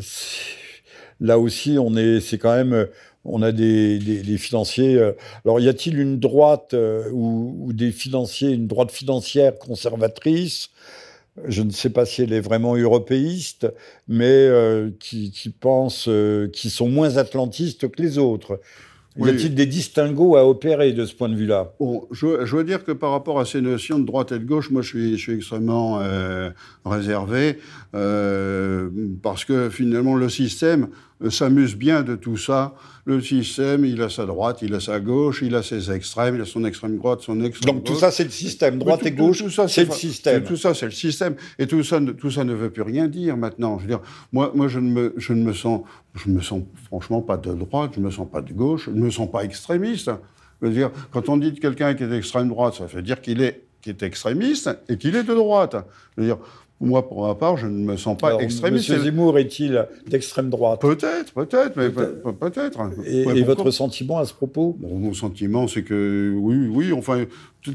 S2: là aussi, on est, c'est quand même, on a des, financiers. alors, y a-t-il une droite ou, ou, des financiers, une droite financière conservatrice je ne sais pas si elle est vraiment européiste, mais euh, qui, pensent, euh, qui sont moins atlantistes que les autres. Y a-t-il des distinguos à opérer de ce point de vue-là?
S3: Bon, je, je, veux dire que par rapport à ces notions de droite et de gauche, moi je suis, je suis extrêmement euh, réservé parce que finalement le système s'amuse bien de tout ça. Le système, il a sa droite, il a sa gauche, il a ses extrêmes, il a son extrême droite, son extrême
S2: Donc tout ça c'est le système, droite et gauche, c'est le système.
S3: Tout ça c'est le système. Et tout ça, tout ça ne veut plus rien dire maintenant. Je veux dire, moi, moi je, ne me, je ne me sens, je me sens franchement pas de droite, je ne me sens pas de gauche, je ne me sens pas extrémiste. Je veux dire, quand on dit de quelqu'un qui est d'extrême droite, ça veut dire qu'il est, qui est extrémiste et qu'il est de droite. Je veux dire, moi, pour ma part, je ne me sens pas Alors, extrémiste.
S2: Monsieur Zemmour est-il d'extrême droite
S3: Peut-être, peut-être, mais peut-être.
S2: et, et votre sentiment à ce propos?
S3: Bon, Mon sentiment, c'est que oui, oui, enfin,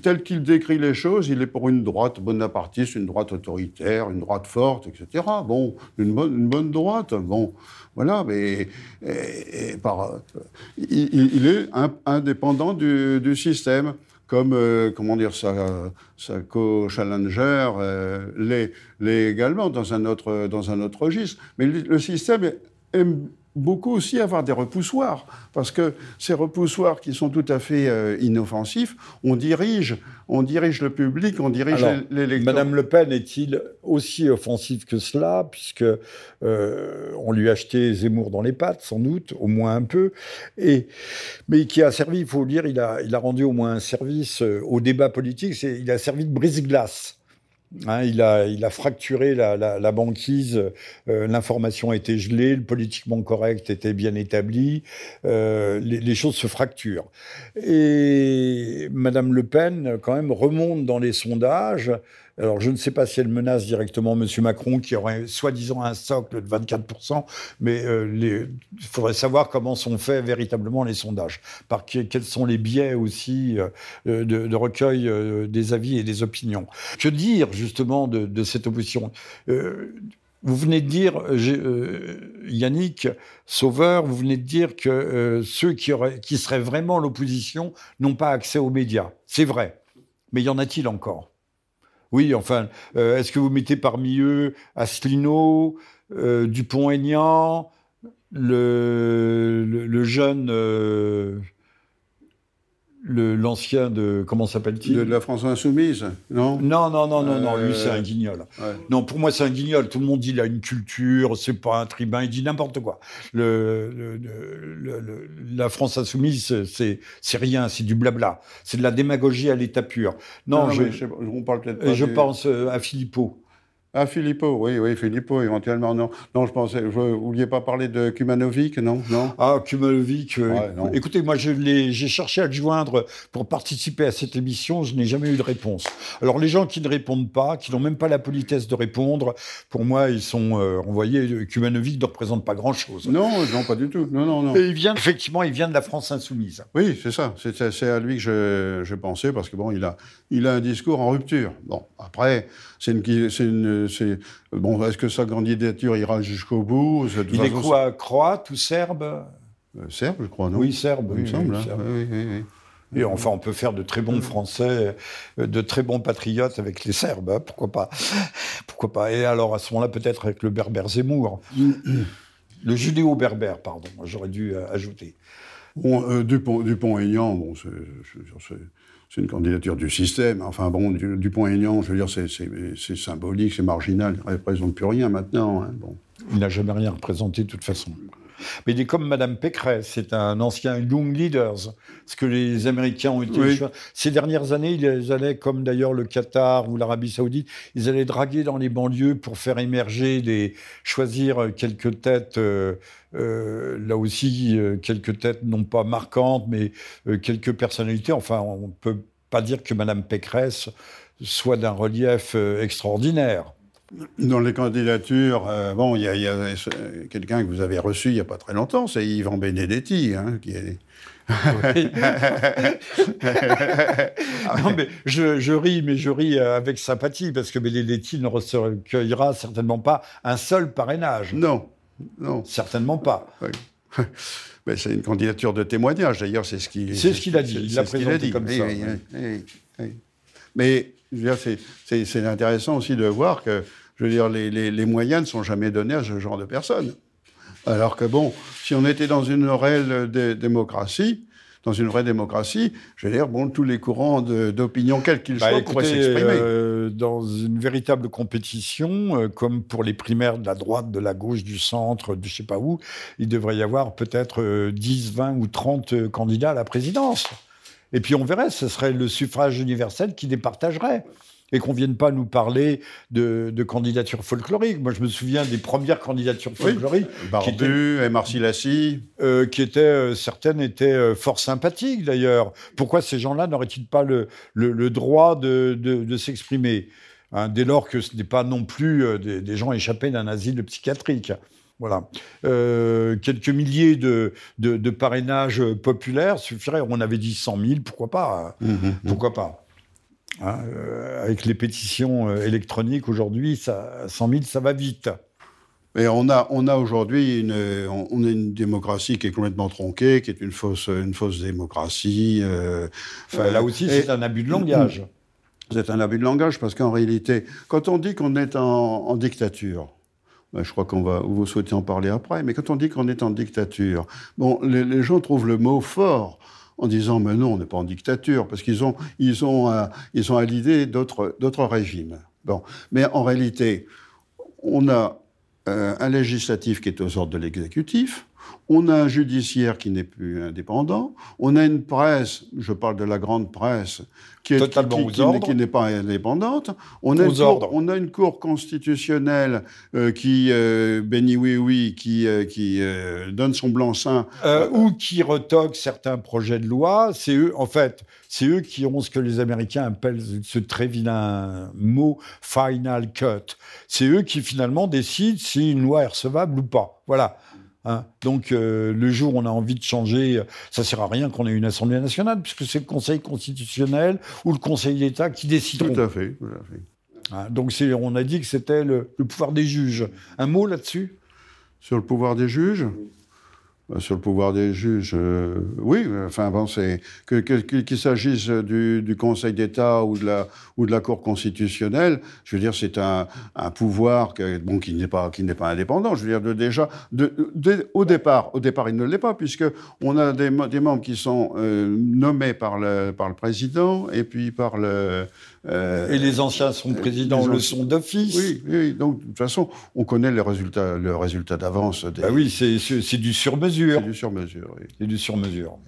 S3: tel qu'il décrit les choses, il est pour une droite bonapartiste, une droite autoritaire, une droite forte, etc. Bon, une bonne, une bonne droite. Bon, voilà, mais et, et par, il, il, est indépendant du, du système comme euh, comment dire sa, sa co-challenger euh, l'est également dans un autre dans un autre registre. Mais le, système aime beaucoup aussi avoir des repoussoirs, parce que ces repoussoirs qui sont tout à fait euh, inoffensifs, on dirige, on dirige le public, on dirige l'électeur.
S2: Madame Le Pen est-il aussi offensif que cela, puisque euh, on lui a acheté Zemmour dans les pattes, sans doute, au moins un peu, et mais qui a servi, il faut le dire, il a, il a rendu au moins un service euh, au débat politique, il a servi de brise-glace. Hein, il, a, fracturé la banquise, euh, l'information était gelée, le politiquement correct était bien établi, euh, les, les, choses se fracturent. Et Madame Le Pen, quand même, remonte dans les sondages alors, je ne sais pas si elle menace directement M. Macron, qui aurait soi-disant un socle de 24%, mais euh, il faudrait savoir comment sont faits véritablement les sondages. Par quels sont les biais aussi euh, de, recueil euh, des avis et des opinions. Que dire justement de, cette opposition? Euh, vous venez de dire, euh, Yannick Sauveur, vous venez de dire que euh, ceux qui seraient vraiment l'opposition n'ont pas accès aux médias. C'est vrai. Mais y en a-t-il encore? Oui, enfin, euh, est-ce que vous mettez parmi eux Asselineau, euh, Dupont-Aignan, le, le, le, jeune, euh, l'ancien de comment s'appelle-t-il
S3: De la France insoumise, non
S2: Non, non, non, non, non. Lui, c'est un guignol. Ouais. Non, pour moi, c'est un guignol. Tout le monde dit il a une culture, c'est pas un tribun. Il dit n'importe quoi. Le, la France insoumise, c'est c'est rien, c'est du blabla. C'est de la démagogie à l'état pur. Non, je,
S3: je, on parle peut-être pas.
S2: Je
S3: du...
S2: pense à Philippot.
S3: Ah, Philippot, oui, oui, Philippot, éventuellement, non. Non, je pensais, vous vouliez pas parler de Kumanovic, non, non?
S2: Ah, Kumanovic, euh, ouais, non. écoutez, moi, j'ai cherché à le joindre pour participer à cette émission, je n'ai jamais eu de réponse. Alors, les gens qui ne répondent pas, qui n'ont même pas la politesse de répondre, pour moi, ils sont euh, renvoyés. Kumanovic ne représente pas grand-chose.
S3: Non, non, pas du tout. Non, non, non.
S2: Et il vient, effectivement, il vient de la France insoumise.
S3: Oui, c'est ça. C'est à lui que je, je, pensais, parce que bon, il a, il a un discours en rupture. Bon, après, c'est une c'est bon. Est-ce que sa candidature ira jusqu'au bout?
S2: Il est quoi, croate ou serbe?
S3: Euh, Serbe, je crois, non?
S2: Oui, serbe,
S3: il
S2: oui,
S3: me semble.
S2: Oui,
S3: hein. oui.
S2: Et enfin, on peut faire de très bons Français, euh, de très bons patriotes avec les Serbes, hein, pourquoi pas? Pourquoi pas? Et alors, à ce moment-là, peut-être avec le berbère Zemmour. le judéo-berbère, pardon, j'aurais dû euh, ajouter.
S3: Bon, euh, Dupont, Dupont-Aignan, bon, c'est une candidature du système. Enfin bon, Dupont-Aignan, je veux dire, c'est symbolique, c'est marginal, il ne représente plus rien maintenant. Hein.
S2: Il n'a jamais rien représenté de toute façon. Mais il est comme Madame Pécresse, c'est un ancien young leaders, ce que les Américains ont été.
S3: Oui.
S2: Ces dernières années, ils allaient, comme d'ailleurs le Qatar ou l'Arabie Saoudite, ils allaient draguer dans les banlieues pour faire émerger des, choisir quelques têtes. Euh, euh, là aussi, euh, quelques têtes non pas marquantes, mais quelques personnalités. Enfin, on ne peut pas dire que Madame Pécresse soit d'un relief extraordinaire.
S3: Dans les candidatures, euh, bon, il y a, y a quelqu'un que vous avez reçu il n'y a pas très longtemps, c'est Yvan Benedetti, hein, qui est.
S2: Oui. non, mais je, je, ris, mais je ris avec sympathie, parce que Benedetti ne recueillera certainement pas un seul parrainage.
S3: Non, non.
S2: Certainement pas.
S3: Mais c'est une candidature de témoignage, d'ailleurs, c'est ce qu'il
S2: C'est ce qu'il a dit, il l'a présenté
S3: a dit.
S2: comme
S3: oui,
S2: ça.
S3: Oui, oui, Mais c'est intéressant aussi de voir que, je veux dire, les, les, les, moyens ne sont jamais donnés à ce genre de personnes. Alors que bon, si on était dans une réelle démocratie, dans une vraie démocratie, je veux dire, bon, tous les courants d'opinion, quels qu'ils bah, soient, pourraient s'exprimer.
S2: Euh, dans une véritable compétition, euh, comme pour les primaires de la droite, de la gauche, du centre, de je sais pas où, il devrait y avoir peut-être 10, euh, 20 ou 30 candidats à la présidence. Et puis on verrait, ce serait le suffrage universel qui départagerait et qu'on vienne pas nous parler de, de candidatures folkloriques. Moi, je me souviens des premières candidatures folkloriques.
S3: Oui. Barbu et Marcy
S2: euh, qui étaient, euh, certaines étaient euh, fort sympathiques d'ailleurs. Pourquoi ces gens-là n'auraient-ils pas le, le, droit de, de, s'exprimer? Hein, Dès lors que ce n'est pas non plus des, des, gens échappés d'un asile psychiatrique. Voilà. quelques milliers de, de, parrainages populaires suffiraient. On avait dit 100 000, pourquoi pas hein. mmh, mmh, mmh. Pourquoi pas Hein, euh, avec les pétitions euh, électroniques aujourd'hui, 100 000, ça va vite.
S3: Et on a, on a aujourd'hui une, on a une démocratie qui est complètement tronquée, qui est une fausse, une fausse démocratie.
S2: Euh, là aussi, c'est un abus de langage.
S3: C'est un abus de langage parce qu'en réalité, quand on dit qu'on est en, dictature, je crois qu'on va, vous souhaitez en parler après, mais quand on dit qu'on est en dictature, bon, les gens trouvent le mot fort en disant mais non, on n'est pas en dictature, parce qu'ils ont, ils ont, euh, ils ont à l'idée d'autres, d'autres régimes. Bon. Mais en réalité, on a euh, un législatif qui est aux ordres de l'exécutif, on a un judiciaire qui n'est plus indépendant. On a une presse, je parle de la grande presse, qui est qui, n'est pas indépendante. On a, une cour, on a une cour constitutionnelle euh, qui euh, béni oui oui, qui euh, qui donne son blanc-seing
S2: ou qui retoque certains projets de loi. C'est eux, en fait, c'est eux qui ont ce que les Américains appellent ce très vilain mot final cut. C'est eux qui finalement décident si une loi est recevable ou pas. Voilà. Hein. Donc, euh, le jour où on a envie de changer, ça ne sert à rien qu'on ait une Assemblée nationale, puisque c'est le Conseil constitutionnel ou le Conseil d'État qui décideront.
S3: Tout à fait.
S2: Hein, donc, on a dit que c'était le, le, pouvoir des juges. Un mot là-dessus?
S3: Sur le pouvoir des juges? Sur le pouvoir des juges, euh, oui, enfin bon, c'est qu'il s'agisse du, Conseil d'État ou de la ou de la Cour constitutionnelle, je veux dire, c'est un, un, pouvoir que, bon qui n'est pas qui n'est pas indépendant. Je veux dire, déjà, au départ, au départ, il ne l'est pas puisque on a des, des membres qui sont euh, nommés par le par le président et puis par le
S2: euh, et les anciens sont présidents, le sont d'office.
S3: Oui, oui, donc de toute façon, on connaît les résultats, le résultat d'avance.
S2: Des... Bah oui, c'est du sur-mesure.
S3: C'est du sur-mesure, oui.
S2: C'est du sur-mesure.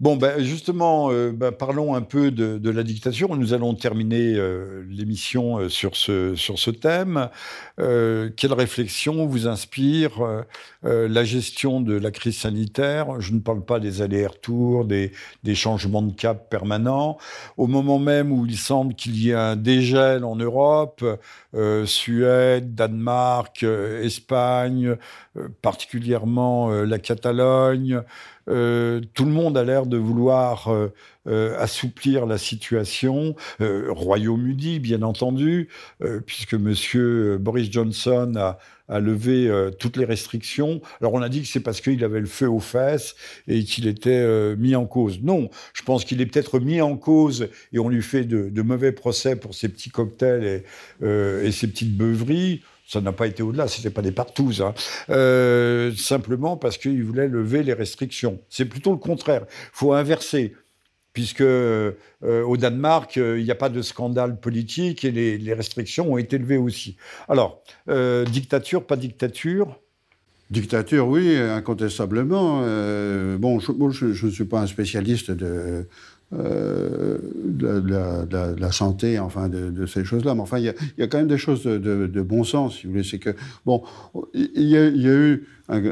S2: Bon, ben justement, euh, ben, parlons un peu de, la dictature. Nous allons terminer euh, l'émission euh, sur, ce, sur ce thème. Quelle réflexion vous inspire la gestion de la crise sanitaire? Je ne parle pas des allers-retours, des, changements de cap permanents. Au moment même où il semble qu'il y ait un dégel en Europe, Suède, Danemark, Espagne, particulièrement la Catalogne, euh, tout le monde a l'air de vouloir euh, euh, assouplir la situation. Royaume-Uni, bien entendu, puisque M. Boris Johnson a, levé toutes les restrictions. Alors on a dit que c'est parce qu'il avait le feu aux fesses et qu'il était mis en cause. Non, je pense qu'il est peut-être mis en cause et on lui fait de, mauvais procès pour ses petits cocktails et, ses petites beuveries. Ça n'a pas été au-delà, c'était pas des partous. Hein. Euh, simplement parce qu'ils voulaient lever les restrictions. C'est plutôt le contraire. Il faut inverser puisque euh, au Danemark, euh, il n'y a pas de scandale politique et les, restrictions ont été levées aussi. Alors, dictature, pas dictature?
S3: Dictature, oui, incontestablement. bon, je ne suis pas un spécialiste de, euh, de, la, santé, enfin, de, ces choses-là. Mais enfin, il y, a, quand même des choses de, bon sens, si vous voulez. C'est que, bon, il y, a, eu,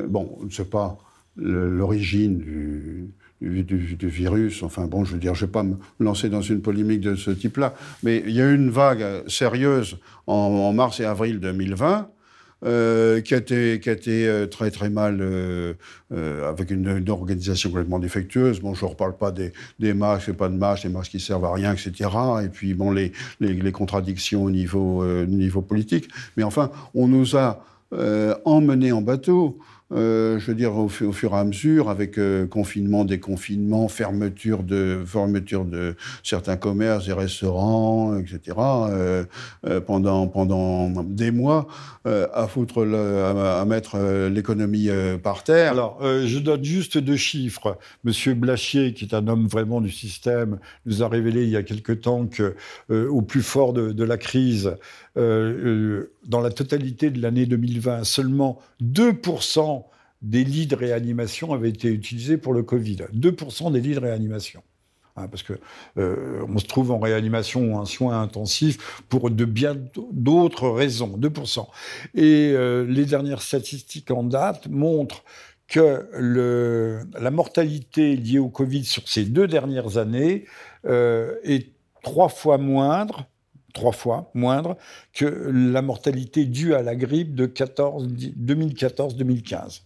S3: bon, je ne sais pas l'origine du, du, virus. Enfin, bon, je veux dire, je ne vais pas me lancer dans une polémique de ce type-là, mais il y a eu une vague sérieuse en, mars et avril 2020 euh, qui a été, euh, très très mal euh, avec une, organisation complètement défectueuse. Bon, je ne reparle pas des, des masques, pas de masques, des masques qui servent à rien, etc. Et puis bon, les, contradictions au niveau politique. Mais enfin, on nous a emmenés en bateau euh, je veux dire, au, fur et à mesure, avec euh, confinement, déconfinement, fermeture de, fermeture de certains commerces et restaurants, etc., euh, pendant, pendant des mois, à mettre l'économie par terre.
S2: Alors, je donne juste deux chiffres. Monsieur Blachier, qui est un homme vraiment du système, nous a révélé il y a quelque temps que, au plus fort de la crise, dans la totalité de l'année 2020, seulement 2% des lits de réanimation avaient été utilisés pour le Covid. 2% des lits de réanimation. Hein, parce que euh, on se trouve en réanimation ou en soins intensifs pour de bien d'autres raisons, 2%. Et euh, les dernières statistiques en date montrent que la mortalité liée au Covid sur ces deux dernières années euh, est trois fois moindre trois fois moindre que la mortalité due à la grippe de 2014-2015.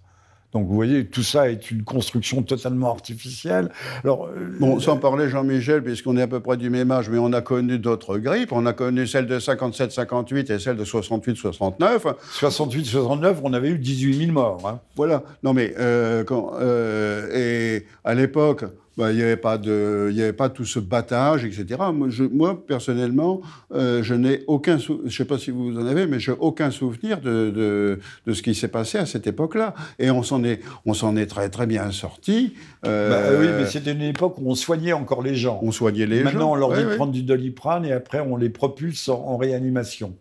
S2: Donc vous voyez, tout ça est une construction totalement artificielle.
S3: Alors, euh, bon, sans parler Jean-Michel, puisqu'on est à peu près du même âge, mais on a connu d'autres grippes. On a connu celle de 57-58 et celle de 68-69.
S2: 68-69, on avait eu 18 000 morts. Hein.
S3: Voilà. Non mais, euh, quand, euh, et à l'époque, bah, il n'y avait, pas de, il y avait pas tout ce battage, etc. Moi, je, moi personnellement, euh, je n'ai aucun, je ne sais pas si vous en avez, mais je n'ai aucun souvenir de, de, de ce qui s'est passé à cette époque-là. Et on s'en est, on s'en est très très bien sorti.
S2: Euh, bah, oui, mais c'était une époque où on soignait encore les gens.
S3: On soignait les
S2: Maintenant,
S3: gens.
S2: Maintenant, on leur dit de prendre du doliprane et après, on les propulse en, réanimation,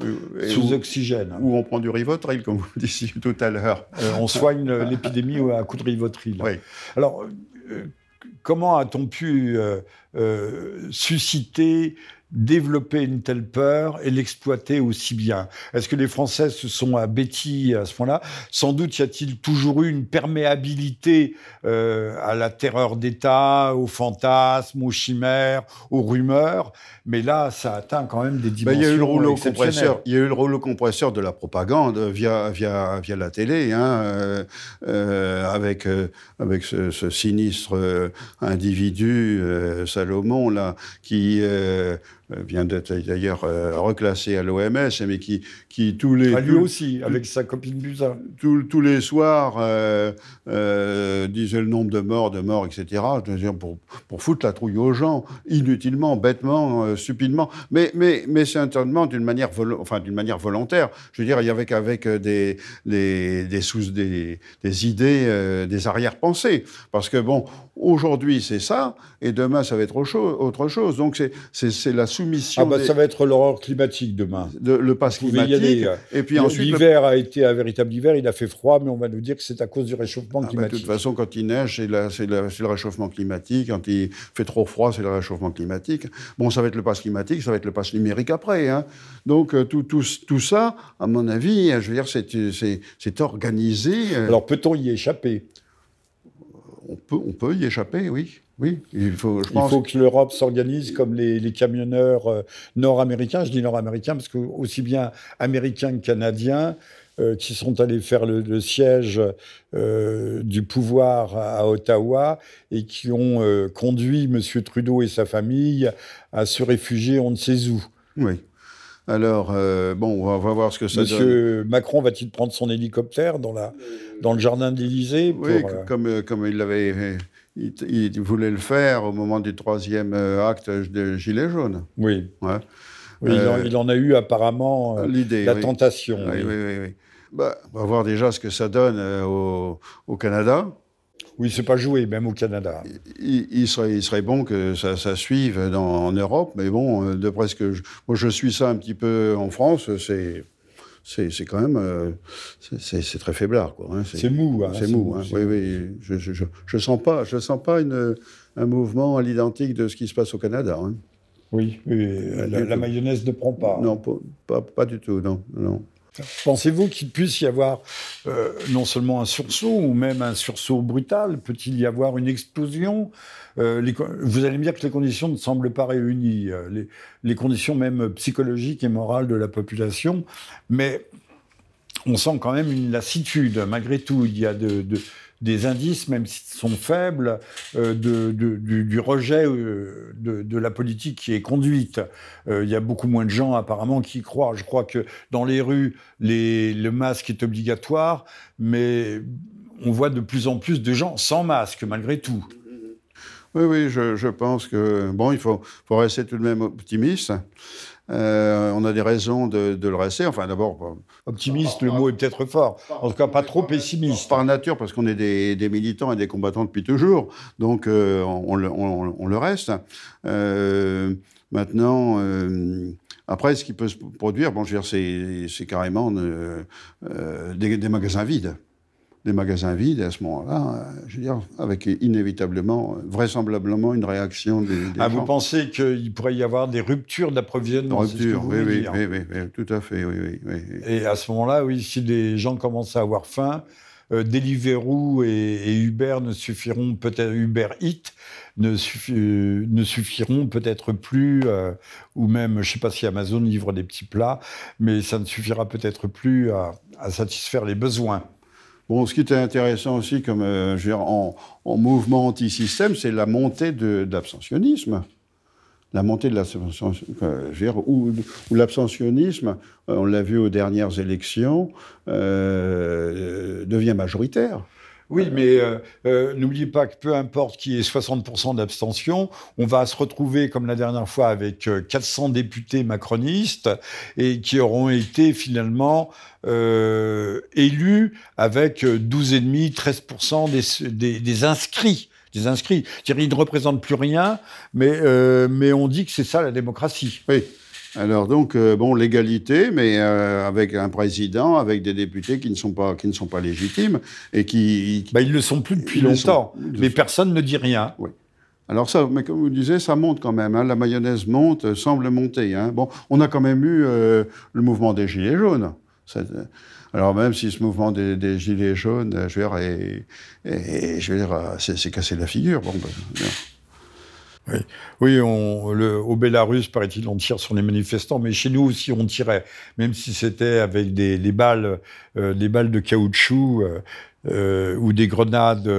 S2: sous oxygène.
S3: Ou on prend du rivotril, comme vous le disiez tout à l'heure.
S2: Euh, on soigne l'épidémie à coup de rivotril.
S3: Oui.
S2: Alors, comment a-t-on pu euh, euh, susciter développer une telle peur et l'exploiter aussi bien Est-ce que les Français se sont abêtis à ce point-là? Sans doute y a-t-il toujours eu une perméabilité euh, à la terreur d'État, aux fantasmes, aux chimères, aux rumeurs, mais là, ça atteint quand même des dimensions.
S3: Ben, il y a eu le rouleau compresseur. Il y a eu le rouleau compresseur de la propagande via via via la télé, hein, euh, euh avec avec ce, ce sinistre individu Salomon là qui vient d'être d'ailleurs euh, reclassé à l'OMS, mais qui, qui tous les...
S2: Ah, lui aussi, avec sa copine Buzyn.
S3: Tous, tous les soirs euh, disait le nombre de morts, de morts, etc. Pour, pour foutre la trouille aux gens, inutilement, bêtement, stupidement. Mais, mais, mais c'est certainement d'une manière, enfin, d'une manière volontaire. Je veux dire, il y avait avec des, des, des, sous, des, des idées, des arrière-pensées. Parce que, bon, aujourd'hui, c'est ça, et demain, ça va être autre chose. Donc, c'est la
S2: soumission. Ah bah ça va être l'horreur climatique demain.
S3: le pass climatique.
S2: et puis ensuite l'hiver a été un véritable hiver. Il a fait froid, mais on va nous dire que c'est à cause du réchauffement climatique.
S3: Ah bah, de toute façon, quand il neige, c'est le réchauffement climatique. Quand il fait trop froid, c'est le réchauffement climatique. Bon, ça va être le pass climatique, ça va être le pass numérique après. Hein. Donc euh, tout, tout, tout, ça, à mon avis, je veux dire, c'est organisé.
S2: Euh. Alors peut-on y échapper?
S3: On peut, on peut y échapper, oui. Oui,
S2: il faut, je pense... il faut que l'Europe s'organise comme les, camionneurs euh, nord-américains. Je dis nord-américains parce que aussi bien américains que canadiens euh, qui sont allés faire le, siège euh, du pouvoir à, Ottawa et qui ont conduit M. Trudeau et sa famille à se réfugier on ne sait où.
S3: Oui. Alors, bon, on va, voir ce que ça
S2: Monsieur
S3: donne.
S2: Monsieur Macron va-t-il prendre son hélicoptère dans, la, dans le jardin de l'Élysée
S3: Oui, comme, comme il l'avait il, voulait le faire au moment du troisième euh, acte de Gilets jaunes.
S2: Oui. Euh, il, en, a eu apparemment euh, l'idée, la tentation.
S3: Oui, oui, oui. Bah, on va voir déjà ce que ça donne au, Canada.
S2: Oui, c'est pas joué, même au Canada.
S3: Il, serait, il serait, bon que ça, ça suive en Europe, mais bon, de presque. moi, je suis ça un petit peu en France, c'est c'est quand même euh, c'est très faiblard quoi.
S2: Hein, c'est mou.
S3: Hein, c'est mou. Hein, oui oui. Je, je, je, sens pas je sens pas une, un mouvement à l'identique de ce qui se passe au Canada. Hein.
S2: Oui, la, mayonnaise ne prend pas.
S3: Non, pas, pas, du tout. Non, non.
S2: Pensez-vous qu'il puisse y avoir euh, non seulement un sursaut ou même un sursaut brutal? Peut-il y avoir une explosion euh, Vous allez me dire que les conditions ne semblent pas réunies, euh, les, conditions même psychologiques et morales de la population, mais on sent quand même une lassitude. Malgré tout, il y a de des indices, même s'ils sont faibles, euh, du, rejet de, la politique qui est conduite. Il y a beaucoup moins de gens apparemment qui y croient. Je crois que dans les rues, le masque est obligatoire, mais on voit de plus en plus de gens sans masque, malgré tout.
S3: Oui, oui, je, pense que, bon, il faut, faut rester tout de même optimiste. Euh, on a des raisons de, le rester. Enfin, d'abord.
S2: Optimiste, le mot est peut-être fort. En tout cas, pas trop pessimiste.
S3: Par nature, parce qu'on est des, militants et des combattants depuis toujours. Donc, euh, on, le, reste. Euh, maintenant. après, ce qui peut se produire, bon, je veux dire, c'est carrément des magasins vides des magasins vides, et à ce moment-là, je veux dire, avec inévitablement, vraisemblablement, une réaction des,
S2: ah, Vous pensez qu'il pourrait y avoir des ruptures d'approvisionnement
S3: Ruptures, oui, oui, oui, oui, tout à fait, oui, oui,
S2: Et à ce moment-là, oui, si les gens commencent à avoir faim, euh, Deliveroo et, Uber ne suffiront peut-être, Uber Eats ne, ne suffiront peut-être plus, euh, ou même, je ne sais pas si Amazon livre des petits plats, mais ça ne suffira peut-être plus à satisfaire les besoins.
S3: Bon, ce qui était intéressant aussi, comme euh, en, mouvement anti-système, c'est la montée de, l'abstentionnisme. La montée de l'abstentionnisme, euh, l'abstentionnisme, euh, on l'a vu aux dernières élections, devient majoritaire.
S2: Oui, mais euh, euh, n'oubliez pas que peu importe qui ait 60% d'abstention, on va se retrouver comme la dernière fois avec 400 euh, députés macronistes et qui auront été finalement élus avec 12,5, 13% des, des, inscrits des inscrits. Ils ne représentent plus rien, mais, mais on dit que c'est ça la démocratie.
S3: Oui. Alors donc, euh, bon, l'égalité, mais euh, avec un président, avec des députés qui ne sont pas, qui ne sont pas légitimes et qui...
S2: Bah, ils ne le sont plus depuis longtemps, mais personne ne dit rien.
S3: Oui. Alors ça, mais comme vous disiez, ça monte quand même. Hein. la mayonnaise monte, euh, semble monter. Hein. Bon, on a quand même eu le mouvement des Gilets jaunes. Alors même si ce mouvement des, Gilets jaunes, je veux dire, et, je veux dire, c'est cassé la figure. Bon, ben,
S2: oui, on, le, au Bélarus, paraît-il, on tire sur les manifestants, mais chez nous aussi, on tirait, même si c'était avec des, balles, euh, des balles de caoutchouc euh, euh, ou des grenades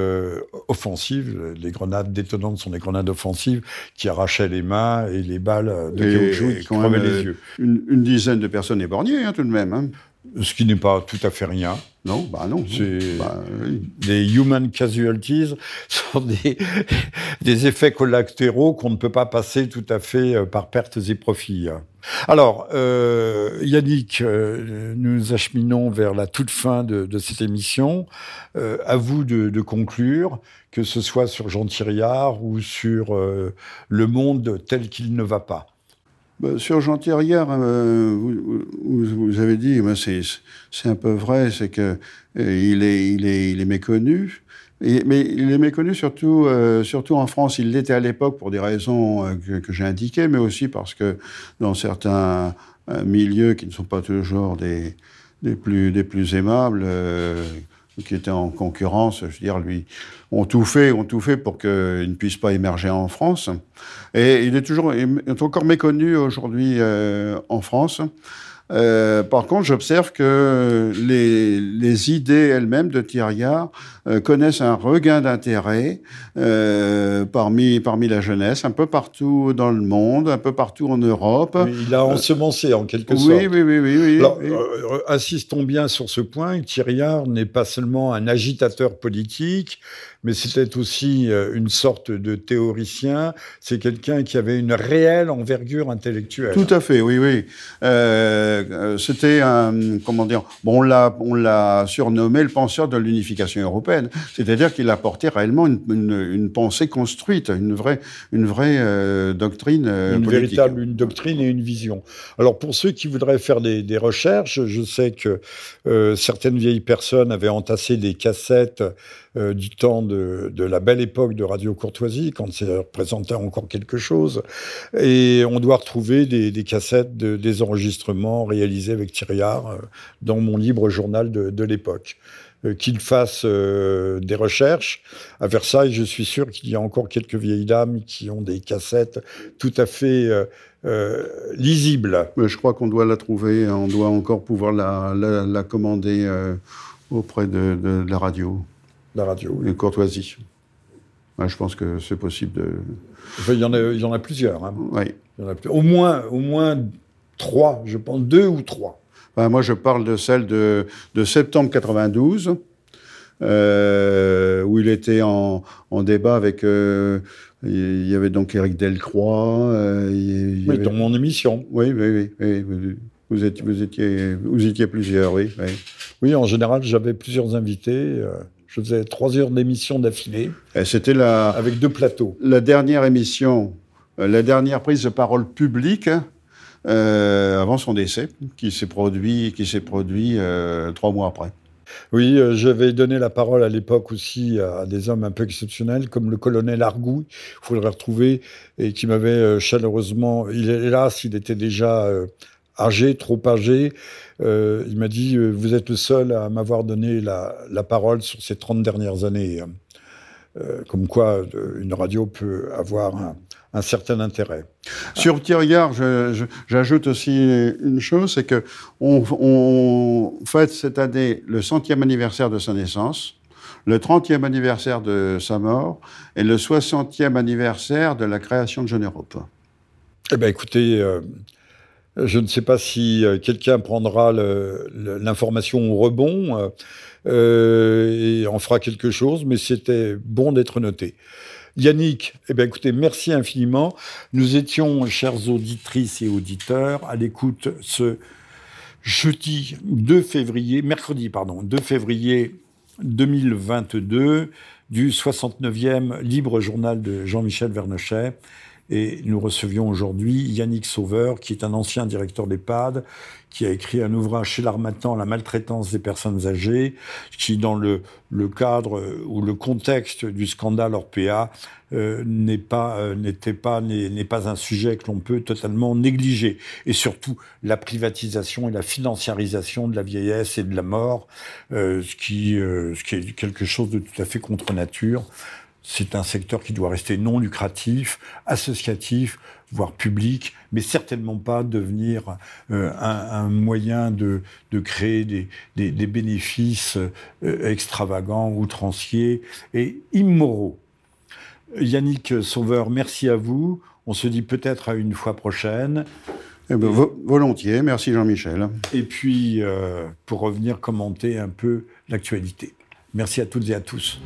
S2: offensives. Les grenades détonnantes sont des grenades offensives qui arrachaient les mains et les balles de caoutchouc qui crevaient les yeux.
S3: Une, dizaine de personnes éborgnées, hein, tout de même. Hein.
S2: Ce qui n'est pas tout à fait rien.
S3: Non, bah non.
S2: C'est bah, des human casualties sont des, des effets collatéraux qu'on ne peut pas passer tout à fait euh, par pertes et profits. Alors, euh, Yannick, euh, nous acheminons vers la toute fin de, de cette émission. Euh, à vous de, de, conclure, que ce soit sur Jean Thiriard ou sur le monde tel qu'il ne va pas.
S3: Bah, sur Jean Thierrière, euh, vous, avez dit, bah, c'est un peu vrai, c'est que euh, est, il, est, il est méconnu. mais il est méconnu surtout, euh, surtout en France. Il l'était à l'époque pour des raisons que, j'ai indiquées, mais aussi parce que dans certains milieux qui ne sont pas toujours des, des, plus, des plus aimables, qui étaient en concurrence, je veux dire, lui, ont tout fait, ont tout fait pour qu'il ne puisse pas émerger en France. Et il est toujours, il est encore méconnu aujourd'hui euh, en France. Euh, par contre, j'observe que les, idées elles-mêmes de Thiriard euh, connaissent un regain d'intérêt euh, parmi, parmi la jeunesse, un peu partout dans le monde, un peu partout en Europe.
S2: il a ensemencé en quelque
S3: sorte. Oui, oui, oui. oui,
S2: Alors, insistons bien sur ce point. Thiriard n'est pas seulement un agitateur politique, mais c'était aussi une sorte de théoricien. C'est quelqu'un qui avait une réelle envergure intellectuelle.
S3: Tout à fait, oui, oui. Euh, euh, c'était un, comment dire, bon, on l'a, on l'a surnommé le penseur de l'unification européenne. C'est-à-dire qu'il apportait réellement une, une, pensée construite, une vraie, une vraie euh, doctrine
S2: euh, une véritable, une doctrine et une vision. Alors pour ceux qui voudraient faire des, des recherches, je sais que certaines vieilles personnes avaient entassé des cassettes euh, du temps de, la belle époque de Radio Courtoisie, quand ça représentait encore quelque chose. Et on doit retrouver des, cassettes, des enregistrements réalisés avec euh, dans mon libre journal de, l'époque euh, qu'il fasse des recherches. À Versailles, je suis sûr qu'il y a encore quelques vieilles dames qui ont des cassettes tout à fait lisibles.
S3: je crois qu'on doit la trouver, on doit encore pouvoir la, commander auprès de, la radio
S2: la radio.
S3: Une courtoisie. je pense que c'est possible de.
S2: il, y en a, il y en a plusieurs. Hein.
S3: Oui.
S2: au, moins, au moins trois, je pense, deux ou trois.
S3: Moi, je parle de celle de, de septembre 92. où il était en, débat avec. il y avait donc Éric Delcroix.
S2: oui, dans mon émission.
S3: Oui, oui, oui. Vous, étiez, vous, étiez, vous étiez plusieurs, oui.
S2: Oui, en général, j'avais plusieurs invités. Je faisais trois heures d'émission d'affilée.
S3: C'était la.
S2: Avec deux plateaux.
S3: La dernière émission, euh, la dernière prise de parole publique euh, avant son décès, qui s'est produit, qui s'est produit euh, trois mois après.
S2: Oui, j'avais donné la parole à l'époque aussi à des hommes un peu exceptionnels, comme le colonel Argou, il faut le retrouver, et qui m'avait chaleureusement. Il, hélas, il était déjà âgé, trop âgé. Euh, il m'a dit euh, Vous êtes le seul à m'avoir donné la, parole sur ces 30 dernières années. Euh, comme quoi, une radio peut avoir certain intérêt.
S3: Sur petit regard, j'ajoute aussi une chose c'est que on, fête cette année le centième anniversaire de sa naissance le 30e anniversaire de sa mort et le 60e anniversaire de la création de Jeune Europe.
S2: Eh bien, écoutez, je ne sais pas si euh, quelqu'un prendra l'information au rebond euh, euh, et en fera quelque chose, mais c'était bon d'être noté. Yannick, eh bien, écoutez, merci infiniment. Nous étions, chères auditrices et auditeurs, à l'écoute ce jeudi 2 février, mercredi, pardon, 2 février 2022 du 69e Libre Journal de Jean-Michel Vernochet. Et nous recevions aujourd'hui Yannick Sauveur, qui est un ancien directeur d'EHPAD, qui a écrit un ouvrage chez l'Armatan, La maltraitance des personnes âgées, qui, dans le, le cadre ou le contexte du scandale Orpea, euh, n'est pas, euh, n'était pas, n'est pas un sujet que l'on peut totalement négliger. Et surtout, la privatisation et la financiarisation de la vieillesse et de la mort, euh, ce, qui, ce qui est quelque chose de tout à fait contre nature c'est un secteur qui doit rester non lucratif, associatif, voire public, mais certainement pas devenir euh, un, moyen de, créer des, bénéfices euh, extravagants, outranciers et immoraux. Yannick Sauveur, merci à vous. On se dit peut-être à une fois prochaine.
S3: Eh ben, volontiers, merci Jean-Michel.
S2: Et puis, euh, pour revenir commenter un peu l'actualité. Merci à toutes et à tous.